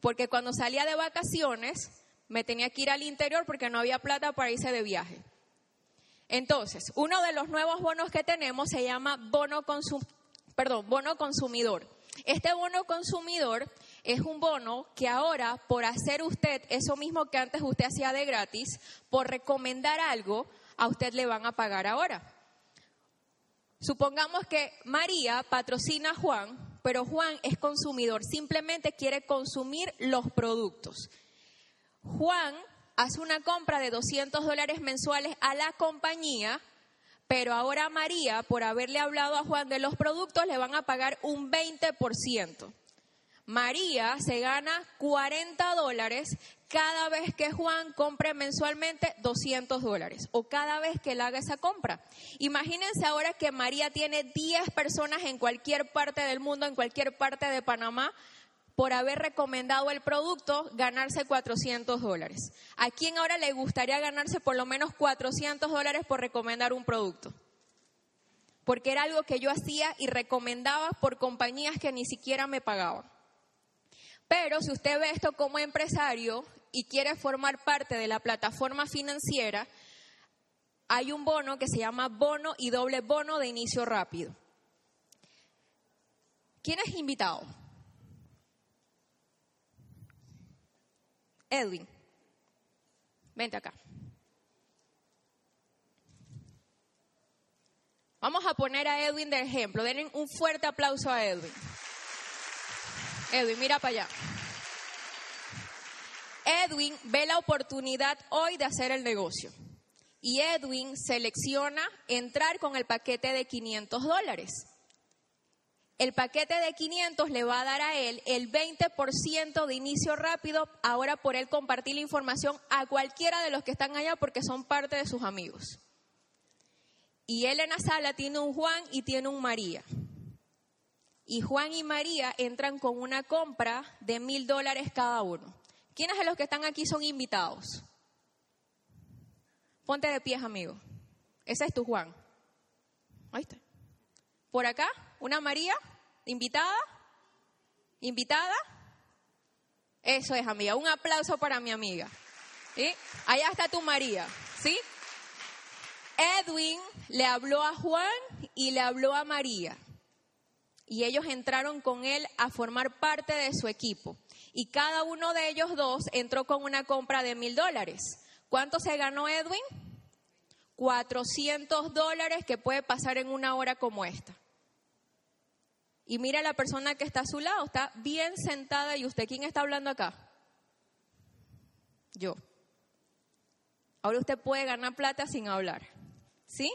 [SPEAKER 2] Porque cuando salía de vacaciones, me tenía que ir al interior porque no había plata para irse de viaje. Entonces, uno de los nuevos bonos que tenemos se llama bono, perdón, bono consumidor. Este bono consumidor es un bono que ahora, por hacer usted eso mismo que antes usted hacía de gratis, por recomendar algo, a usted le van a pagar ahora. Supongamos que María patrocina a Juan, pero Juan es consumidor, simplemente quiere consumir los productos. Juan hace una compra de 200 dólares mensuales a la compañía, pero ahora María, por haberle hablado a Juan de los productos, le van a pagar un 20%. María se gana 40 dólares cada vez que Juan compre mensualmente 200 dólares o cada vez que él haga esa compra. Imagínense ahora que María tiene 10 personas en cualquier parte del mundo, en cualquier parte de Panamá, por haber recomendado el producto, ganarse 400 dólares. ¿A quién ahora le gustaría ganarse por lo menos 400 dólares por recomendar un producto? Porque era algo que yo hacía y recomendaba por compañías que ni siquiera me pagaban. Pero si usted ve esto como empresario y quiere formar parte de la plataforma financiera, hay un bono que se llama bono y doble bono de inicio rápido. ¿Quién es invitado? Edwin. Vente acá. Vamos a poner a Edwin de ejemplo. Den un fuerte aplauso a Edwin. Edwin, mira para allá. Edwin ve la oportunidad hoy de hacer el negocio. Y Edwin selecciona entrar con el paquete de 500 dólares. El paquete de 500 le va a dar a él el 20% de inicio rápido, ahora por él compartir la información a cualquiera de los que están allá porque son parte de sus amigos. Y él en la sala tiene un Juan y tiene un María y Juan y María entran con una compra de mil dólares cada uno. ¿Quiénes de los que están aquí son invitados? Ponte de pies, amigo. Ese es tu Juan. Ahí está. Por acá, una María, invitada. ¿Invitada? Eso es, amiga. Un aplauso para mi amiga. ¿Sí? Allá está tu María. ¿Sí? Edwin le habló a Juan y le habló a María y ellos entraron con él a formar parte de su equipo. Y cada uno de ellos dos entró con una compra de mil dólares. ¿Cuánto se ganó Edwin? 400 dólares que puede pasar en una hora como esta. Y mira la persona que está a su lado, está bien sentada. ¿Y usted quién está hablando acá? Yo. Ahora usted puede ganar plata sin hablar. ¿Sí?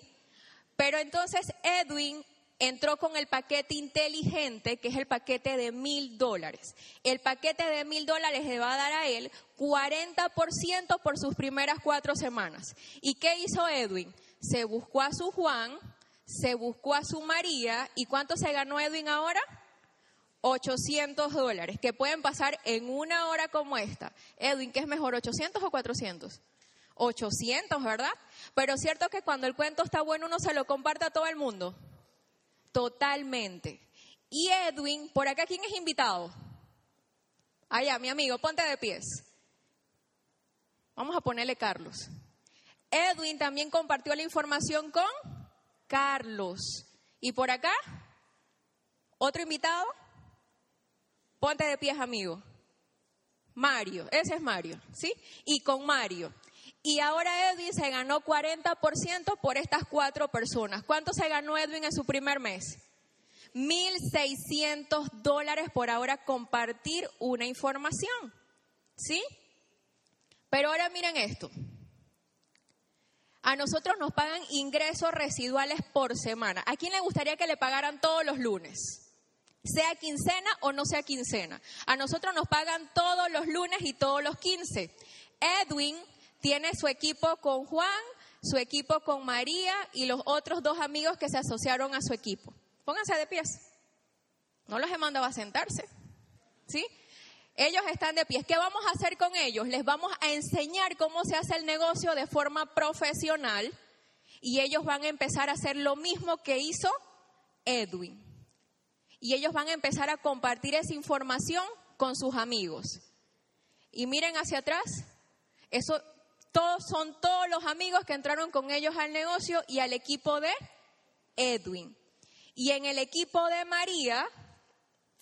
[SPEAKER 2] Pero entonces Edwin entró con el paquete inteligente, que es el paquete de mil dólares. El paquete de mil dólares le va a dar a él 40% por sus primeras cuatro semanas. ¿Y qué hizo Edwin? Se buscó a su Juan, se buscó a su María, ¿y cuánto se ganó Edwin ahora? 800 dólares, que pueden pasar en una hora como esta. Edwin, ¿qué es mejor, 800 o 400? 800, ¿verdad? Pero cierto que cuando el cuento está bueno uno se lo comparte a todo el mundo. Totalmente. Y Edwin, por acá, ¿quién es invitado? Allá, mi amigo, ponte de pies. Vamos a ponerle Carlos. Edwin también compartió la información con Carlos. ¿Y por acá? ¿Otro invitado? Ponte de pies, amigo. Mario, ese es Mario, ¿sí? Y con Mario. Y ahora Edwin se ganó 40% por estas cuatro personas. ¿Cuánto se ganó Edwin en su primer mes? 1.600 dólares por ahora compartir una información. ¿Sí? Pero ahora miren esto. A nosotros nos pagan ingresos residuales por semana. ¿A quién le gustaría que le pagaran todos los lunes? Sea quincena o no sea quincena. A nosotros nos pagan todos los lunes y todos los quince. Edwin tiene su equipo con Juan, su equipo con María y los otros dos amigos que se asociaron a su equipo. Pónganse de pies. No los he mandado a sentarse. ¿Sí? Ellos están de pie. ¿Qué vamos a hacer con ellos? Les vamos a enseñar cómo se hace el negocio de forma profesional y ellos van a empezar a hacer lo mismo que hizo Edwin. Y ellos van a empezar a compartir esa información con sus amigos. Y miren hacia atrás, eso todos son todos los amigos que entraron con ellos al negocio y al equipo de Edwin. Y en el equipo de María,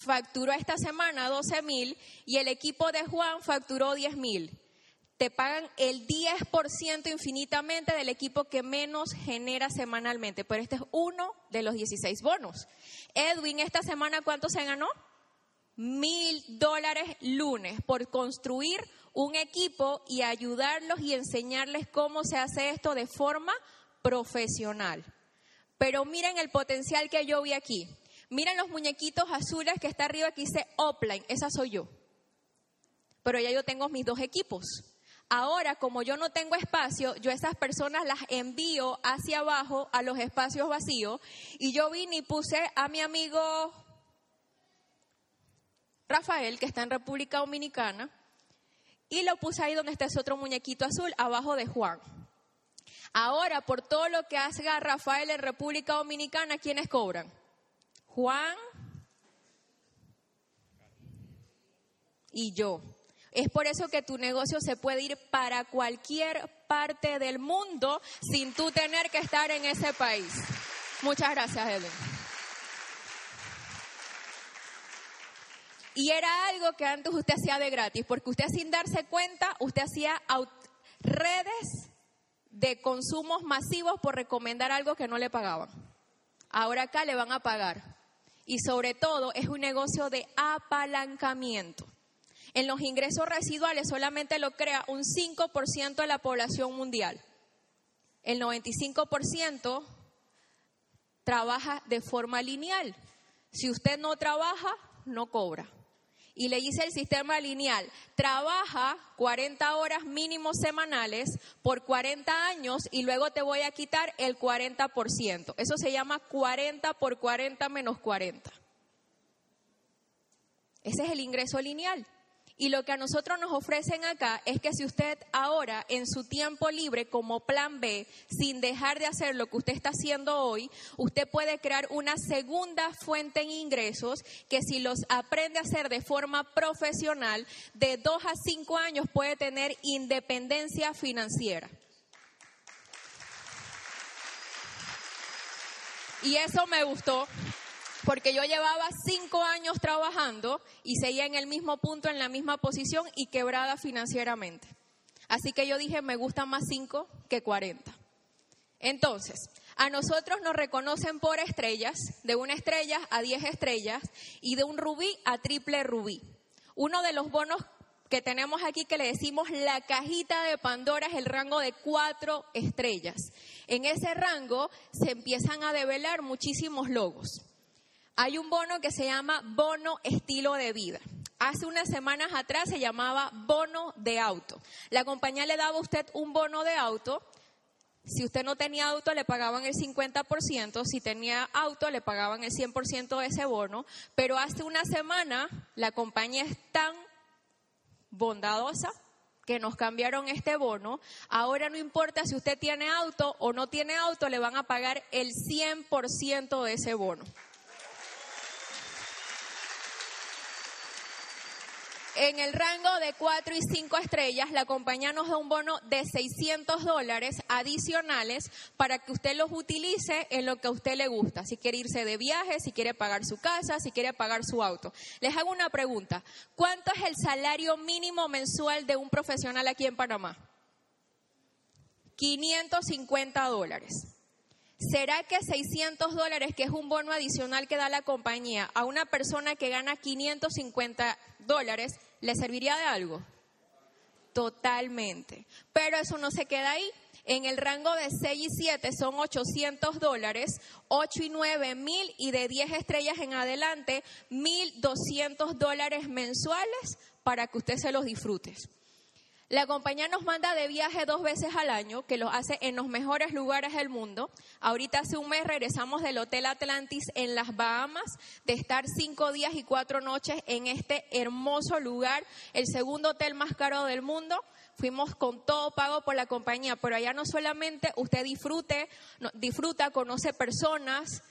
[SPEAKER 2] facturó esta semana 12 mil y el equipo de Juan facturó 10 mil. Te pagan el 10% infinitamente del equipo que menos genera semanalmente, pero este es uno de los 16 bonos. Edwin, esta semana, ¿cuánto se ganó? Mil dólares lunes por construir un equipo y ayudarlos y enseñarles cómo se hace esto de forma profesional. Pero miren el potencial que yo vi aquí. Miren los muñequitos azules que está arriba que dice Opline, esa soy yo. Pero ya yo tengo mis dos equipos. Ahora, como yo no tengo espacio, yo esas personas las envío hacia abajo a los espacios vacíos y yo vine y puse a mi amigo Rafael, que está en República Dominicana, y lo puse ahí donde está ese otro muñequito azul, abajo de Juan. Ahora, por todo lo que haga Rafael en República Dominicana, ¿quiénes cobran? Juan y yo. Es por eso que tu negocio se puede ir para cualquier parte del mundo sin tú tener que estar en ese país. Muchas gracias, Edwin. Y era algo que antes usted hacía de gratis, porque usted sin darse cuenta, usted hacía redes de consumos masivos por recomendar algo que no le pagaban. Ahora acá le van a pagar y sobre todo es un negocio de apalancamiento. En los ingresos residuales solamente lo crea un 5% de la población mundial. El 95% trabaja de forma lineal. Si usted no trabaja, no cobra y le dice el sistema lineal, trabaja 40 horas mínimo semanales por 40 años y luego te voy a quitar el 40%. Eso se llama 40 por 40 menos 40. Ese es el ingreso lineal. Y lo que a nosotros nos ofrecen acá es que si usted ahora en su tiempo libre como plan B, sin dejar de hacer lo que usted está haciendo hoy, usted puede crear una segunda fuente en ingresos que si los aprende a hacer de forma profesional, de dos a cinco años puede tener independencia financiera. Y eso me gustó porque yo llevaba cinco años trabajando y seguía en el mismo punto, en la misma posición y quebrada financieramente. Así que yo dije, me gustan más cinco que cuarenta. Entonces, a nosotros nos reconocen por estrellas, de una estrella a diez estrellas y de un rubí a triple rubí. Uno de los bonos que tenemos aquí que le decimos la cajita de Pandora es el rango de cuatro estrellas. En ese rango se empiezan a develar muchísimos logos. Hay un bono que se llama bono estilo de vida. Hace unas semanas atrás se llamaba bono de auto. La compañía le daba a usted un bono de auto. Si usted no tenía auto, le pagaban el 50%. Si tenía auto, le pagaban el 100% de ese bono. Pero hace una semana, la compañía es tan bondadosa que nos cambiaron este bono. Ahora no importa si usted tiene auto o no tiene auto, le van a pagar el 100% de ese bono. En el rango de 4 y 5 estrellas, la compañía nos da un bono de 600 dólares adicionales para que usted los utilice en lo que a usted le gusta. Si quiere irse de viaje, si quiere pagar su casa, si quiere pagar su auto. Les hago una pregunta. ¿Cuánto es el salario mínimo mensual de un profesional aquí en Panamá? 550 dólares. ¿Será que 600 dólares, que es un bono adicional que da la compañía, a una persona que gana 550 dólares, le serviría de algo? Totalmente. Pero eso no se queda ahí. En el rango de 6 y 7 son 800 dólares, 8 y 9 mil y de 10 estrellas en adelante 1.200 dólares mensuales para que usted se los disfrute. La compañía nos manda de viaje dos veces al año, que lo hace en los mejores lugares del mundo. Ahorita hace un mes regresamos del Hotel Atlantis en las Bahamas, de estar cinco días y cuatro noches en este hermoso lugar, el segundo hotel más caro del mundo. Fuimos con todo pago por la compañía, pero allá no solamente usted disfrute, disfruta, conoce personas,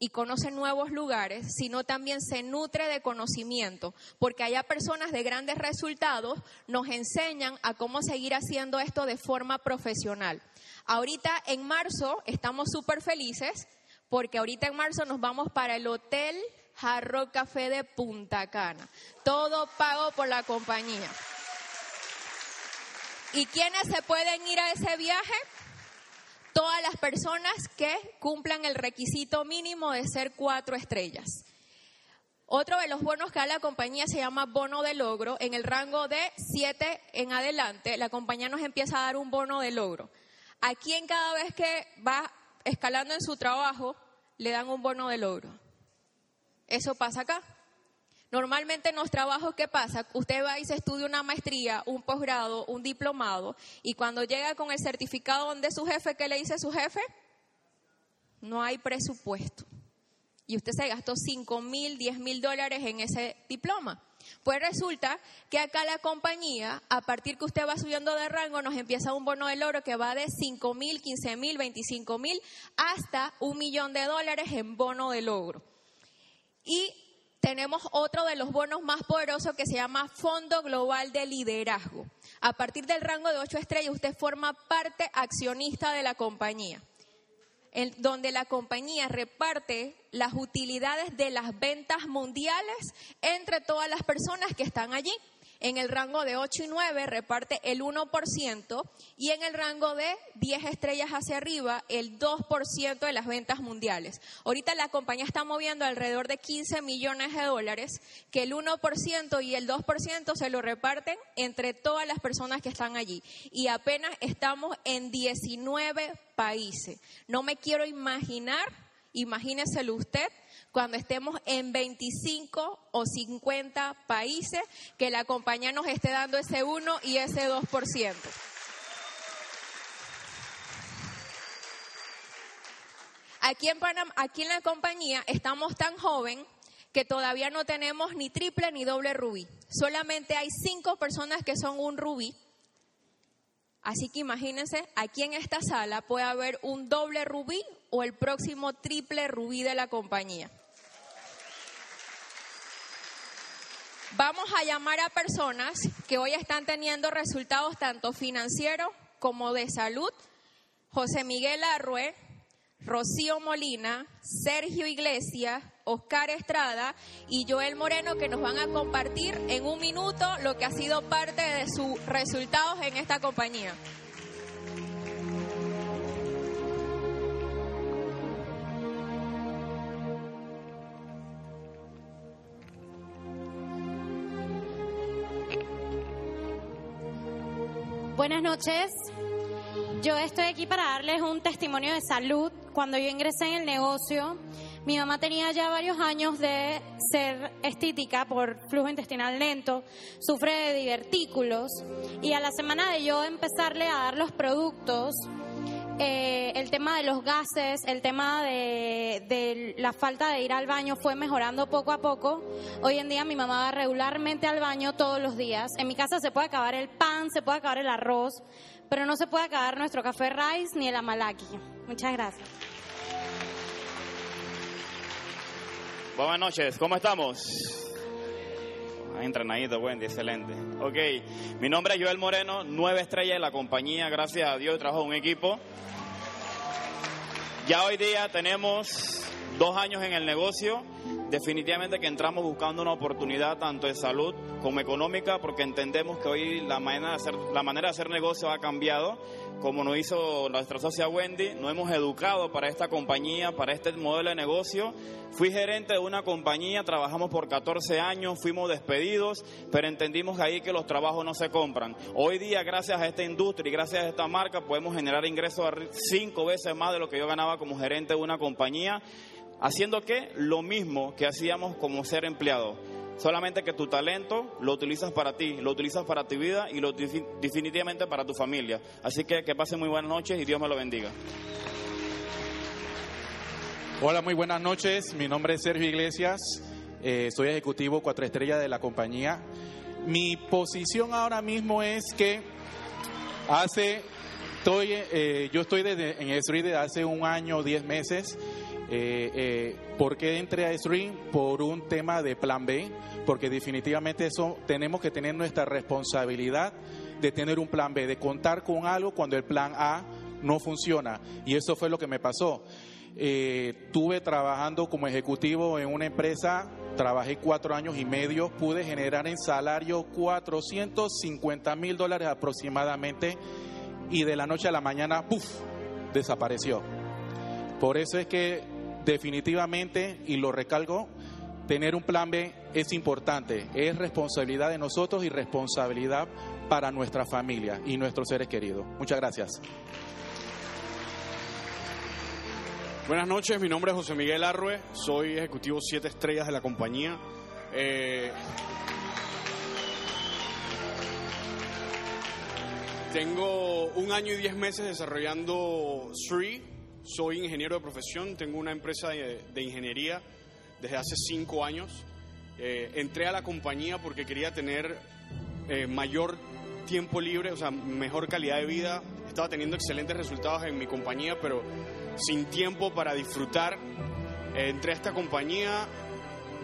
[SPEAKER 2] y conoce nuevos lugares, sino también se nutre de conocimiento, porque allá personas de grandes resultados nos enseñan a cómo seguir haciendo esto de forma profesional. Ahorita en marzo estamos súper felices, porque ahorita en marzo nos vamos para el Hotel Jarro Café de Punta Cana, todo pago por la compañía. ¿Y quiénes se pueden ir a ese viaje? Todas las personas que cumplan el requisito mínimo de ser cuatro estrellas. Otro de los bonos que da la compañía se llama bono de logro. En el rango de siete en adelante, la compañía nos empieza a dar un bono de logro. A quien cada vez que va escalando en su trabajo, le dan un bono de logro. Eso pasa acá. Normalmente en los trabajos, ¿qué pasa? Usted va y se estudia una maestría, un posgrado, un diplomado, y cuando llega con el certificado donde su jefe, ¿qué le dice su jefe? No hay presupuesto. Y usted se gastó 5 mil, 10 mil dólares en ese diploma. Pues resulta que acá la compañía, a partir que usted va subiendo de rango, nos empieza un bono del oro que va de 5 mil, 15 mil, 25 mil, hasta un millón de dólares en bono de logro. Y tenemos otro de los bonos más poderosos que se llama Fondo Global de Liderazgo. A partir del rango de 8 estrellas, usted forma parte accionista de la compañía, en donde la compañía reparte las utilidades de las ventas mundiales entre todas las personas que están allí. En el rango de 8 y 9 reparte el 1% y en el rango de 10 estrellas hacia arriba el 2% de las ventas mundiales. Ahorita la compañía está moviendo alrededor de 15 millones de dólares, que el 1% y el 2% se lo reparten entre todas las personas que están allí. Y apenas estamos en 19 países. No me quiero imaginar, imagíneselo usted, cuando estemos en 25 o 50 países, que la compañía nos esté dando ese 1 y ese 2%. Aquí en, aquí en la compañía estamos tan joven que todavía no tenemos ni triple ni doble rubí. Solamente hay cinco personas que son un rubí. Así que imagínense, aquí en esta sala puede haber un doble rubí o el próximo triple rubí de la compañía. Vamos a llamar a personas que hoy están teniendo resultados tanto financieros como de salud. José Miguel Arrue, Rocío Molina, Sergio Iglesias, Oscar Estrada y Joel Moreno que nos van a compartir en un minuto lo que ha sido parte de sus resultados en esta compañía.
[SPEAKER 3] Buenas noches. Yo estoy aquí para darles un testimonio de salud. Cuando yo ingresé en el negocio, mi mamá tenía ya varios años de ser estítica por flujo intestinal lento, sufre de divertículos y a la semana de yo empezarle a dar los productos, eh, el tema de los gases, el tema de, la falta de ir al baño fue mejorando poco a poco. Hoy en día mi mamá va regularmente al baño todos los días. En mi casa se puede acabar el pan, se puede acabar el arroz, pero no se puede acabar nuestro café rice ni el amalaki. Muchas gracias.
[SPEAKER 4] Buenas noches, ¿cómo estamos? Entrenadito, Wendy, excelente. Ok, mi nombre es Joel Moreno, nueve estrellas de la compañía, gracias a Dios trabajo un equipo. Ya hoy día tenemos dos años en el negocio, definitivamente que entramos buscando una oportunidad tanto de salud como económica, porque entendemos que hoy la manera de hacer, la manera de hacer negocio ha cambiado. Como nos hizo nuestra socia Wendy, nos hemos educado para esta compañía, para este modelo de negocio. Fui gerente de una compañía, trabajamos por 14 años, fuimos despedidos, pero entendimos ahí que los trabajos no se compran. Hoy día, gracias a esta industria y gracias a esta marca, podemos generar ingresos cinco veces más de lo que yo ganaba como gerente de una compañía, haciendo que lo mismo que hacíamos como ser empleado Solamente que tu talento lo utilizas para ti, lo utilizas para tu vida y lo definitivamente para tu familia. Así que que pasen muy buenas noches y Dios me lo bendiga.
[SPEAKER 5] Hola, muy buenas noches. Mi nombre es Sergio Iglesias. Eh, soy ejecutivo cuatro estrellas de la compañía. Mi posición ahora mismo es que hace, estoy, eh, yo estoy desde, en Street desde hace un año, diez meses. Eh, eh, ¿Por qué entré a Stream? Por un tema de plan B, porque definitivamente eso tenemos que tener nuestra responsabilidad de tener un plan B, de contar con algo cuando el plan A no funciona. Y eso fue lo que me pasó. Eh, tuve trabajando como ejecutivo en una empresa, trabajé cuatro años y medio, pude generar en salario 450 mil dólares aproximadamente y de la noche a la mañana, ¡puf!, desapareció. Por eso es que definitivamente, y lo recalgo, tener un plan B es importante, es responsabilidad de nosotros y responsabilidad para nuestra familia y nuestros seres queridos. Muchas gracias.
[SPEAKER 6] Buenas noches, mi nombre es José Miguel Arrue, soy ejecutivo siete estrellas de la compañía. Eh, tengo un año y diez meses desarrollando Sri, soy ingeniero de profesión, tengo una empresa de, ingeniería desde hace cinco años. Eh, entré a la compañía porque quería tener eh, mayor tiempo libre, o sea, mejor calidad de vida. Estaba teniendo excelentes resultados en mi compañía, pero sin tiempo para disfrutar. Eh, entré a esta compañía,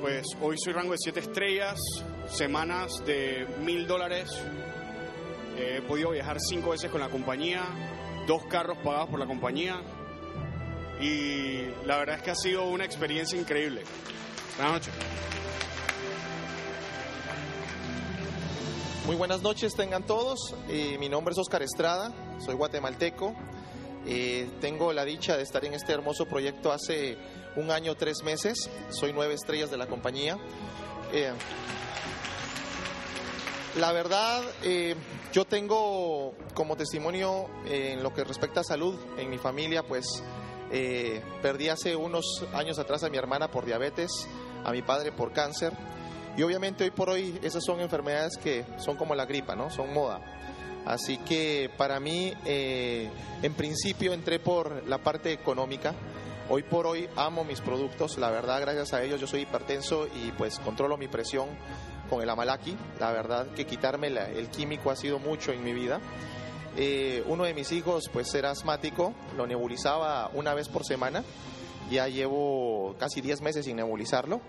[SPEAKER 6] pues hoy soy rango de siete estrellas, semanas de mil dólares. he podido viajar cinco veces con la compañía, dos carros pagados por la compañía y la verdad es que ha sido una experiencia increíble. Buenas noches.
[SPEAKER 7] Muy buenas noches tengan todos. Eh, mi nombre es Oscar Estrada, soy guatemalteco. Eh, tengo la dicha de estar en este hermoso proyecto hace un año, tres meses. Soy nueve estrellas de la compañía. Eh, la verdad, yo tengo como testimonio en lo que respecta a salud en mi familia, pues eh, perdí hace unos años atrás a mi hermana por diabetes, a mi padre por cáncer. Y obviamente hoy por hoy esas son enfermedades que son como la gripa, ¿no? Son moda. Así que para mí, eh, en principio entré por la parte económica. Hoy por hoy amo mis productos, la verdad, gracias a ellos yo soy hipertenso y pues controlo mi presión con el Amalaki. La verdad que quitarme el químico ha sido mucho en mi vida. Eh, uno de mis hijos pues era asmático, lo nebulizaba una vez por semana, ya llevo casi 10 meses sin nebulizarlo.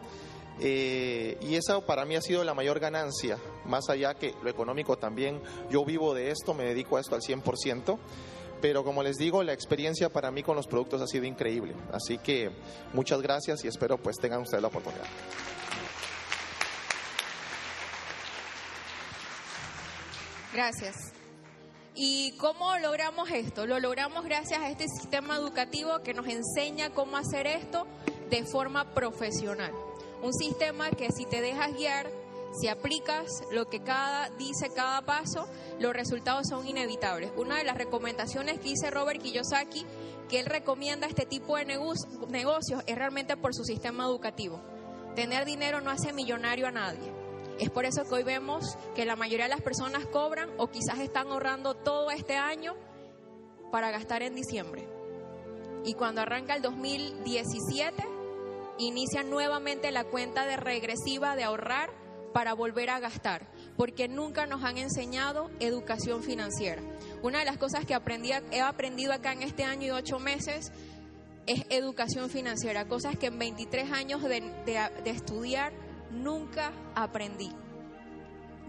[SPEAKER 7] Eh, y eso para mí ha sido la mayor ganancia, más allá que lo económico también, yo vivo de esto, me dedico a esto al 100%, pero como les digo, la experiencia para mí con los productos ha sido increíble. Así que muchas gracias y espero pues tengan ustedes la oportunidad.
[SPEAKER 2] Gracias. ¿Y cómo logramos esto? Lo logramos gracias a este sistema educativo que nos enseña cómo hacer esto de forma profesional. Un sistema que si te dejas guiar, si aplicas lo que cada dice cada paso, los resultados son inevitables. Una de las recomendaciones que dice Robert Kiyosaki, que él recomienda este tipo de negocios, es realmente por su sistema educativo. Tener dinero no hace millonario a nadie es por eso que hoy vemos que la mayoría de las personas cobran o quizás están ahorrando todo este año para gastar en diciembre. Y cuando arranca el 2017, inician nuevamente la cuenta de regresiva de ahorrar para volver a gastar, porque nunca nos han enseñado educación financiera. Una de las cosas que aprendí, he aprendido acá en este año y ocho meses es educación financiera, cosas que en 23 años de estudiar nunca aprendí.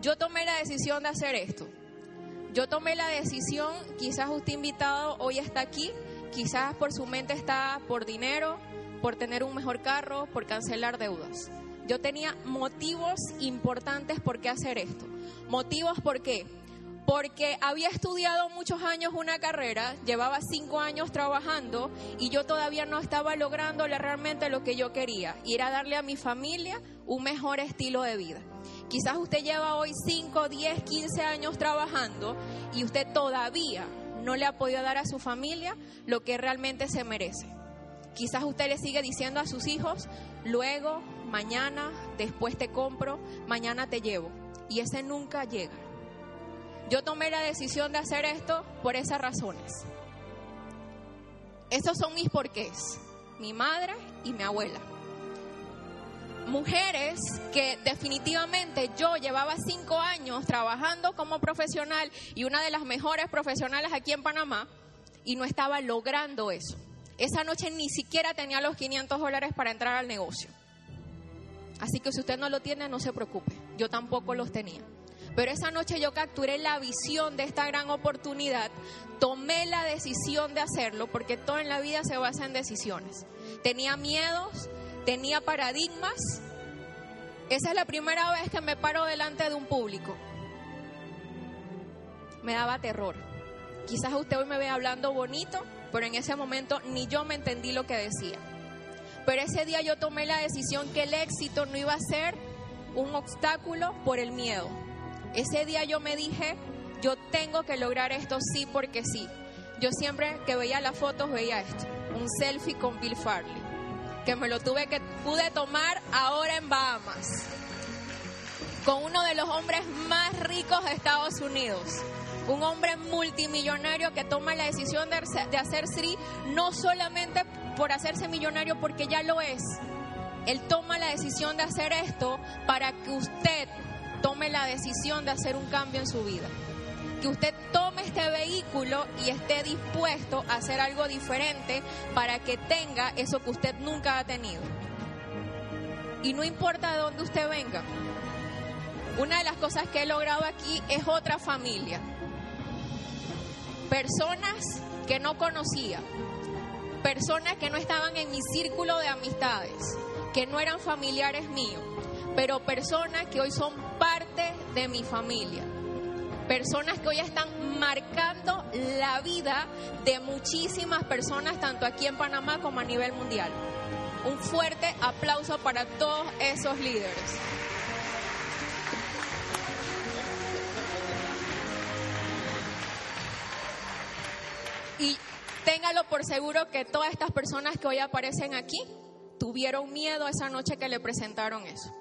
[SPEAKER 2] Yo tomé la decisión de hacer esto. Yo tomé la decisión, quizás usted invitado hoy está aquí, quizás por su mente está por dinero, por tener un mejor carro, por cancelar deudas. Yo tenía motivos importantes por qué hacer esto. Motivos por qué. Porque había estudiado muchos años una carrera, llevaba cinco años trabajando y yo todavía no estaba logrando realmente lo que yo quería, y era darle a mi familia un mejor estilo de vida. Quizás usted lleva hoy 5, 10, 15 años trabajando y usted todavía no le ha podido dar a su familia lo que realmente se merece. Quizás usted le sigue diciendo a sus hijos, luego, mañana, después te compro, mañana te llevo. Y ese nunca llega. Yo tomé la decisión de hacer esto por esas razones. Esos son mis porqués, mi madre y mi abuela mujeres que definitivamente yo llevaba cinco años trabajando como profesional y una de las mejores profesionales aquí en Panamá y no estaba logrando eso. Esa noche ni siquiera tenía los 500 dólares para entrar al negocio. Así que si usted no lo tiene, no se preocupe. Yo tampoco los tenía. Pero esa noche yo capturé la visión de esta gran oportunidad, tomé la decisión de hacerlo, porque todo en la vida se basa en decisiones. Tenía miedos, tenía paradigmas. Esa es la primera vez que me paro delante de un público. Me daba terror. Quizás usted hoy me ve hablando bonito, pero en ese momento ni yo me entendí lo que decía. Pero ese día yo tomé la decisión que el éxito no iba a ser un obstáculo por el miedo. Ese día yo me dije, yo tengo que lograr esto sí porque sí. Yo siempre que veía las fotos veía esto, un selfie con Bill Farley que me lo tuve que pude tomar ahora en Bahamas con uno de los hombres más ricos de Estados Unidos. Un hombre multimillonario que toma la decisión de, hacer Sri no solamente por hacerse millonario porque ya lo es. Él toma la decisión de hacer esto para que usted tome la decisión de hacer un cambio en su vida que usted tome este vehículo y esté dispuesto a hacer algo diferente para que tenga eso que usted nunca ha tenido. Y no importa de dónde usted venga. Una de las cosas que he logrado aquí es otra familia. Personas que no conocía. Personas que no estaban en mi círculo de amistades. Que no eran familiares míos. Pero personas que hoy son parte de mi familia personas que hoy están marcando la vida de muchísimas personas, tanto aquí en Panamá como a nivel mundial. Un fuerte aplauso para todos esos líderes. Y téngalo por seguro que todas estas personas que hoy aparecen aquí tuvieron miedo esa noche que le presentaron eso.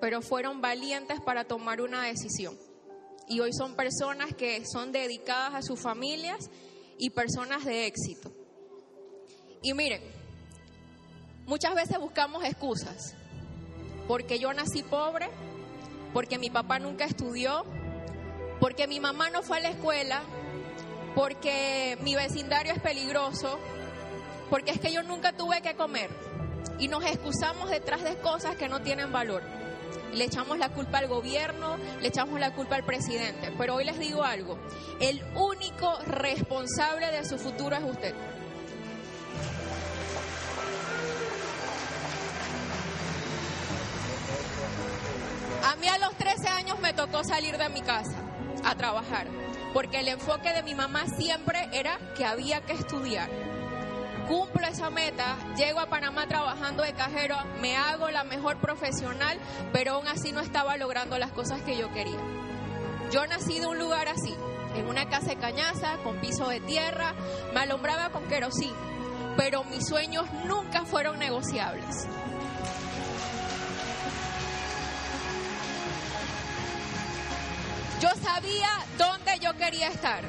[SPEAKER 2] Pero fueron valientes para tomar una decisión y hoy son personas que son dedicadas a sus familias y personas de éxito. Y miren, muchas veces buscamos excusas, porque yo nací pobre, porque mi papá nunca estudió, porque mi mamá no fue a la escuela, porque mi vecindario es peligroso, porque es que yo nunca tuve que comer. Y nos excusamos detrás de cosas que no tienen valor le echamos la culpa al gobierno, le echamos la culpa al presidente. Pero hoy les digo algo, el único responsable de su futuro es usted. A mí a los 13 años me tocó salir de mi casa a trabajar, porque el enfoque de mi mamá siempre era que había que estudiar cumplo esa meta, llego a Panamá trabajando de cajero, me hago la mejor profesional, pero aún así no estaba logrando las cosas que yo quería. Yo nací de un lugar así, en una casa de cañaza, con piso de tierra, me alumbraba con querosín, pero mis sueños nunca fueron negociables. Yo sabía dónde yo quería estar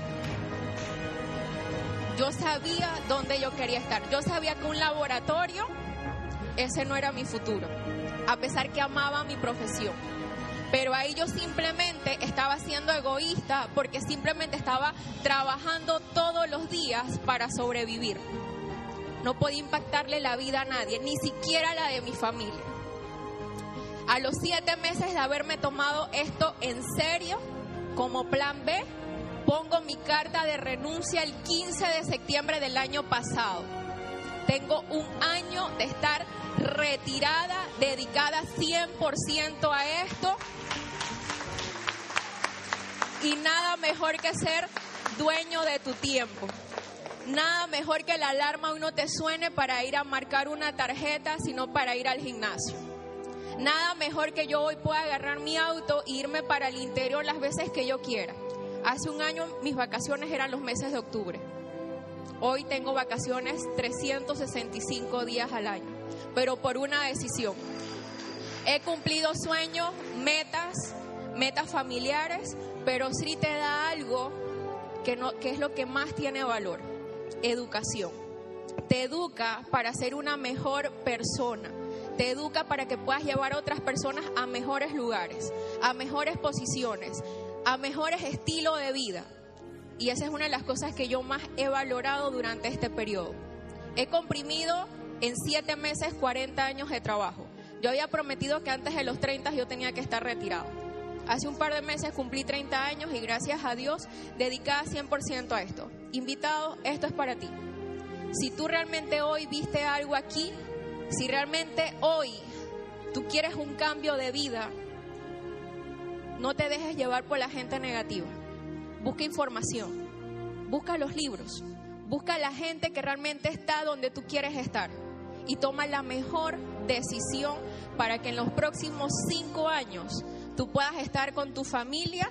[SPEAKER 2] yo sabía dónde yo quería estar. Yo sabía que un laboratorio, ese no era mi futuro, a pesar que amaba mi profesión. Pero ahí yo simplemente estaba siendo egoísta porque simplemente estaba trabajando todos los días para sobrevivir. No podía impactarle la vida a nadie, ni siquiera la de mi familia. A los siete meses de haberme tomado esto en serio, como plan B, Pongo mi carta de renuncia el 15 de septiembre del año pasado. Tengo un año de estar retirada, dedicada 100% a esto. Y nada mejor que ser dueño de tu tiempo. Nada mejor que la alarma uno te suene para ir a marcar una tarjeta, sino para ir al gimnasio. Nada mejor que yo hoy pueda agarrar mi auto e irme para el interior las veces que yo quiera. Hace un año mis vacaciones eran los meses de octubre. Hoy tengo vacaciones 365 días al año, pero por una decisión. He cumplido sueños, metas, metas familiares, pero sí te da algo que, no, que es lo que más tiene valor, educación. Te educa para ser una mejor persona, te educa para que puedas llevar a otras personas a mejores lugares, a mejores posiciones, a mejores estilos de vida. Y esa es una de las cosas que yo más he valorado durante este periodo. He comprimido en siete meses 40 años de trabajo. Yo había prometido que antes de los 30 yo tenía que estar retirado. Hace un par de meses cumplí 30 años y gracias a Dios dedicada 100% a esto. Invitado, esto es para ti. Si tú realmente hoy viste algo aquí, si realmente hoy tú quieres un cambio de vida, no te dejes llevar por la gente negativa. Busca información, busca los libros, busca la gente que realmente está donde tú quieres estar y toma la mejor decisión para que en los próximos cinco años tú puedas estar con tu familia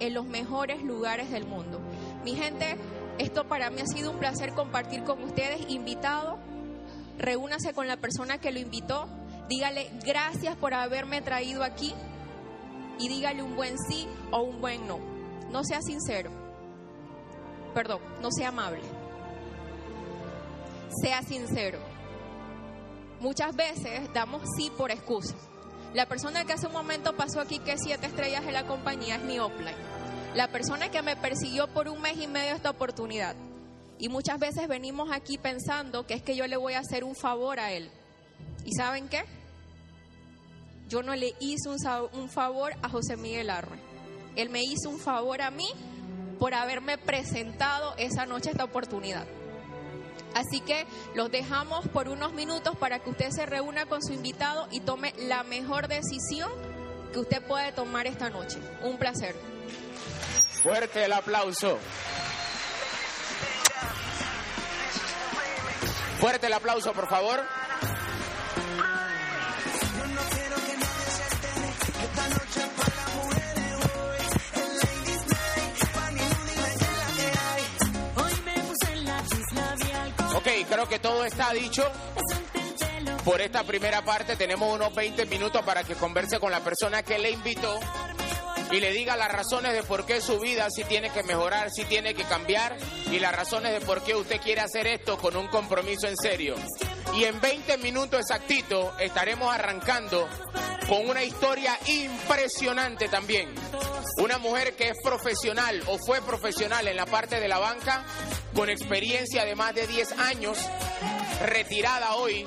[SPEAKER 2] en los mejores lugares del mundo. Mi gente, esto para mí ha sido un placer compartir con ustedes, invitado. Reúnase con la persona que lo invitó, dígale gracias por haberme traído aquí y dígale un buen sí o un buen no. No sea sincero. Perdón, no sea amable. Sea sincero. Muchas veces damos sí por excusa. La persona que hace un momento pasó aquí que siete estrellas de la compañía es mi offline. La persona que me persiguió por un mes y medio esta oportunidad. Y muchas veces venimos aquí pensando que es que yo le voy a hacer un favor a él. ¿Y saben qué? Yo no le hice un, favor a José Miguel Arre. Él me hizo un favor a mí por haberme presentado esa noche esta oportunidad. Así que los dejamos por unos minutos para que usted se reúna con su invitado y tome la mejor decisión que usted puede tomar esta noche. Un placer.
[SPEAKER 1] Fuerte el aplauso. Fuerte el aplauso, por favor. Ok, creo que todo está dicho. Por esta primera parte tenemos unos 20 minutos para que converse con la persona que le invitó y le diga las razones de por qué su vida sí tiene que mejorar, sí tiene que cambiar y las razones de por qué usted quiere hacer esto con un compromiso en serio. Y en 20 minutos exactitos estaremos arrancando con una historia impresionante también. Una mujer que es profesional o fue profesional en la parte de la banca, con experiencia de más de 10 años, retirada hoy,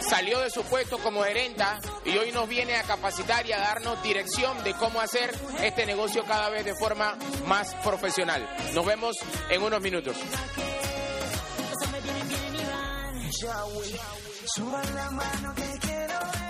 [SPEAKER 1] salió de su puesto como gerenta y hoy nos viene a capacitar y a darnos dirección de cómo hacer este negocio cada vez de forma más profesional. Nos vemos en unos minutos.
[SPEAKER 8] Yahweh. La mano que quiero ver.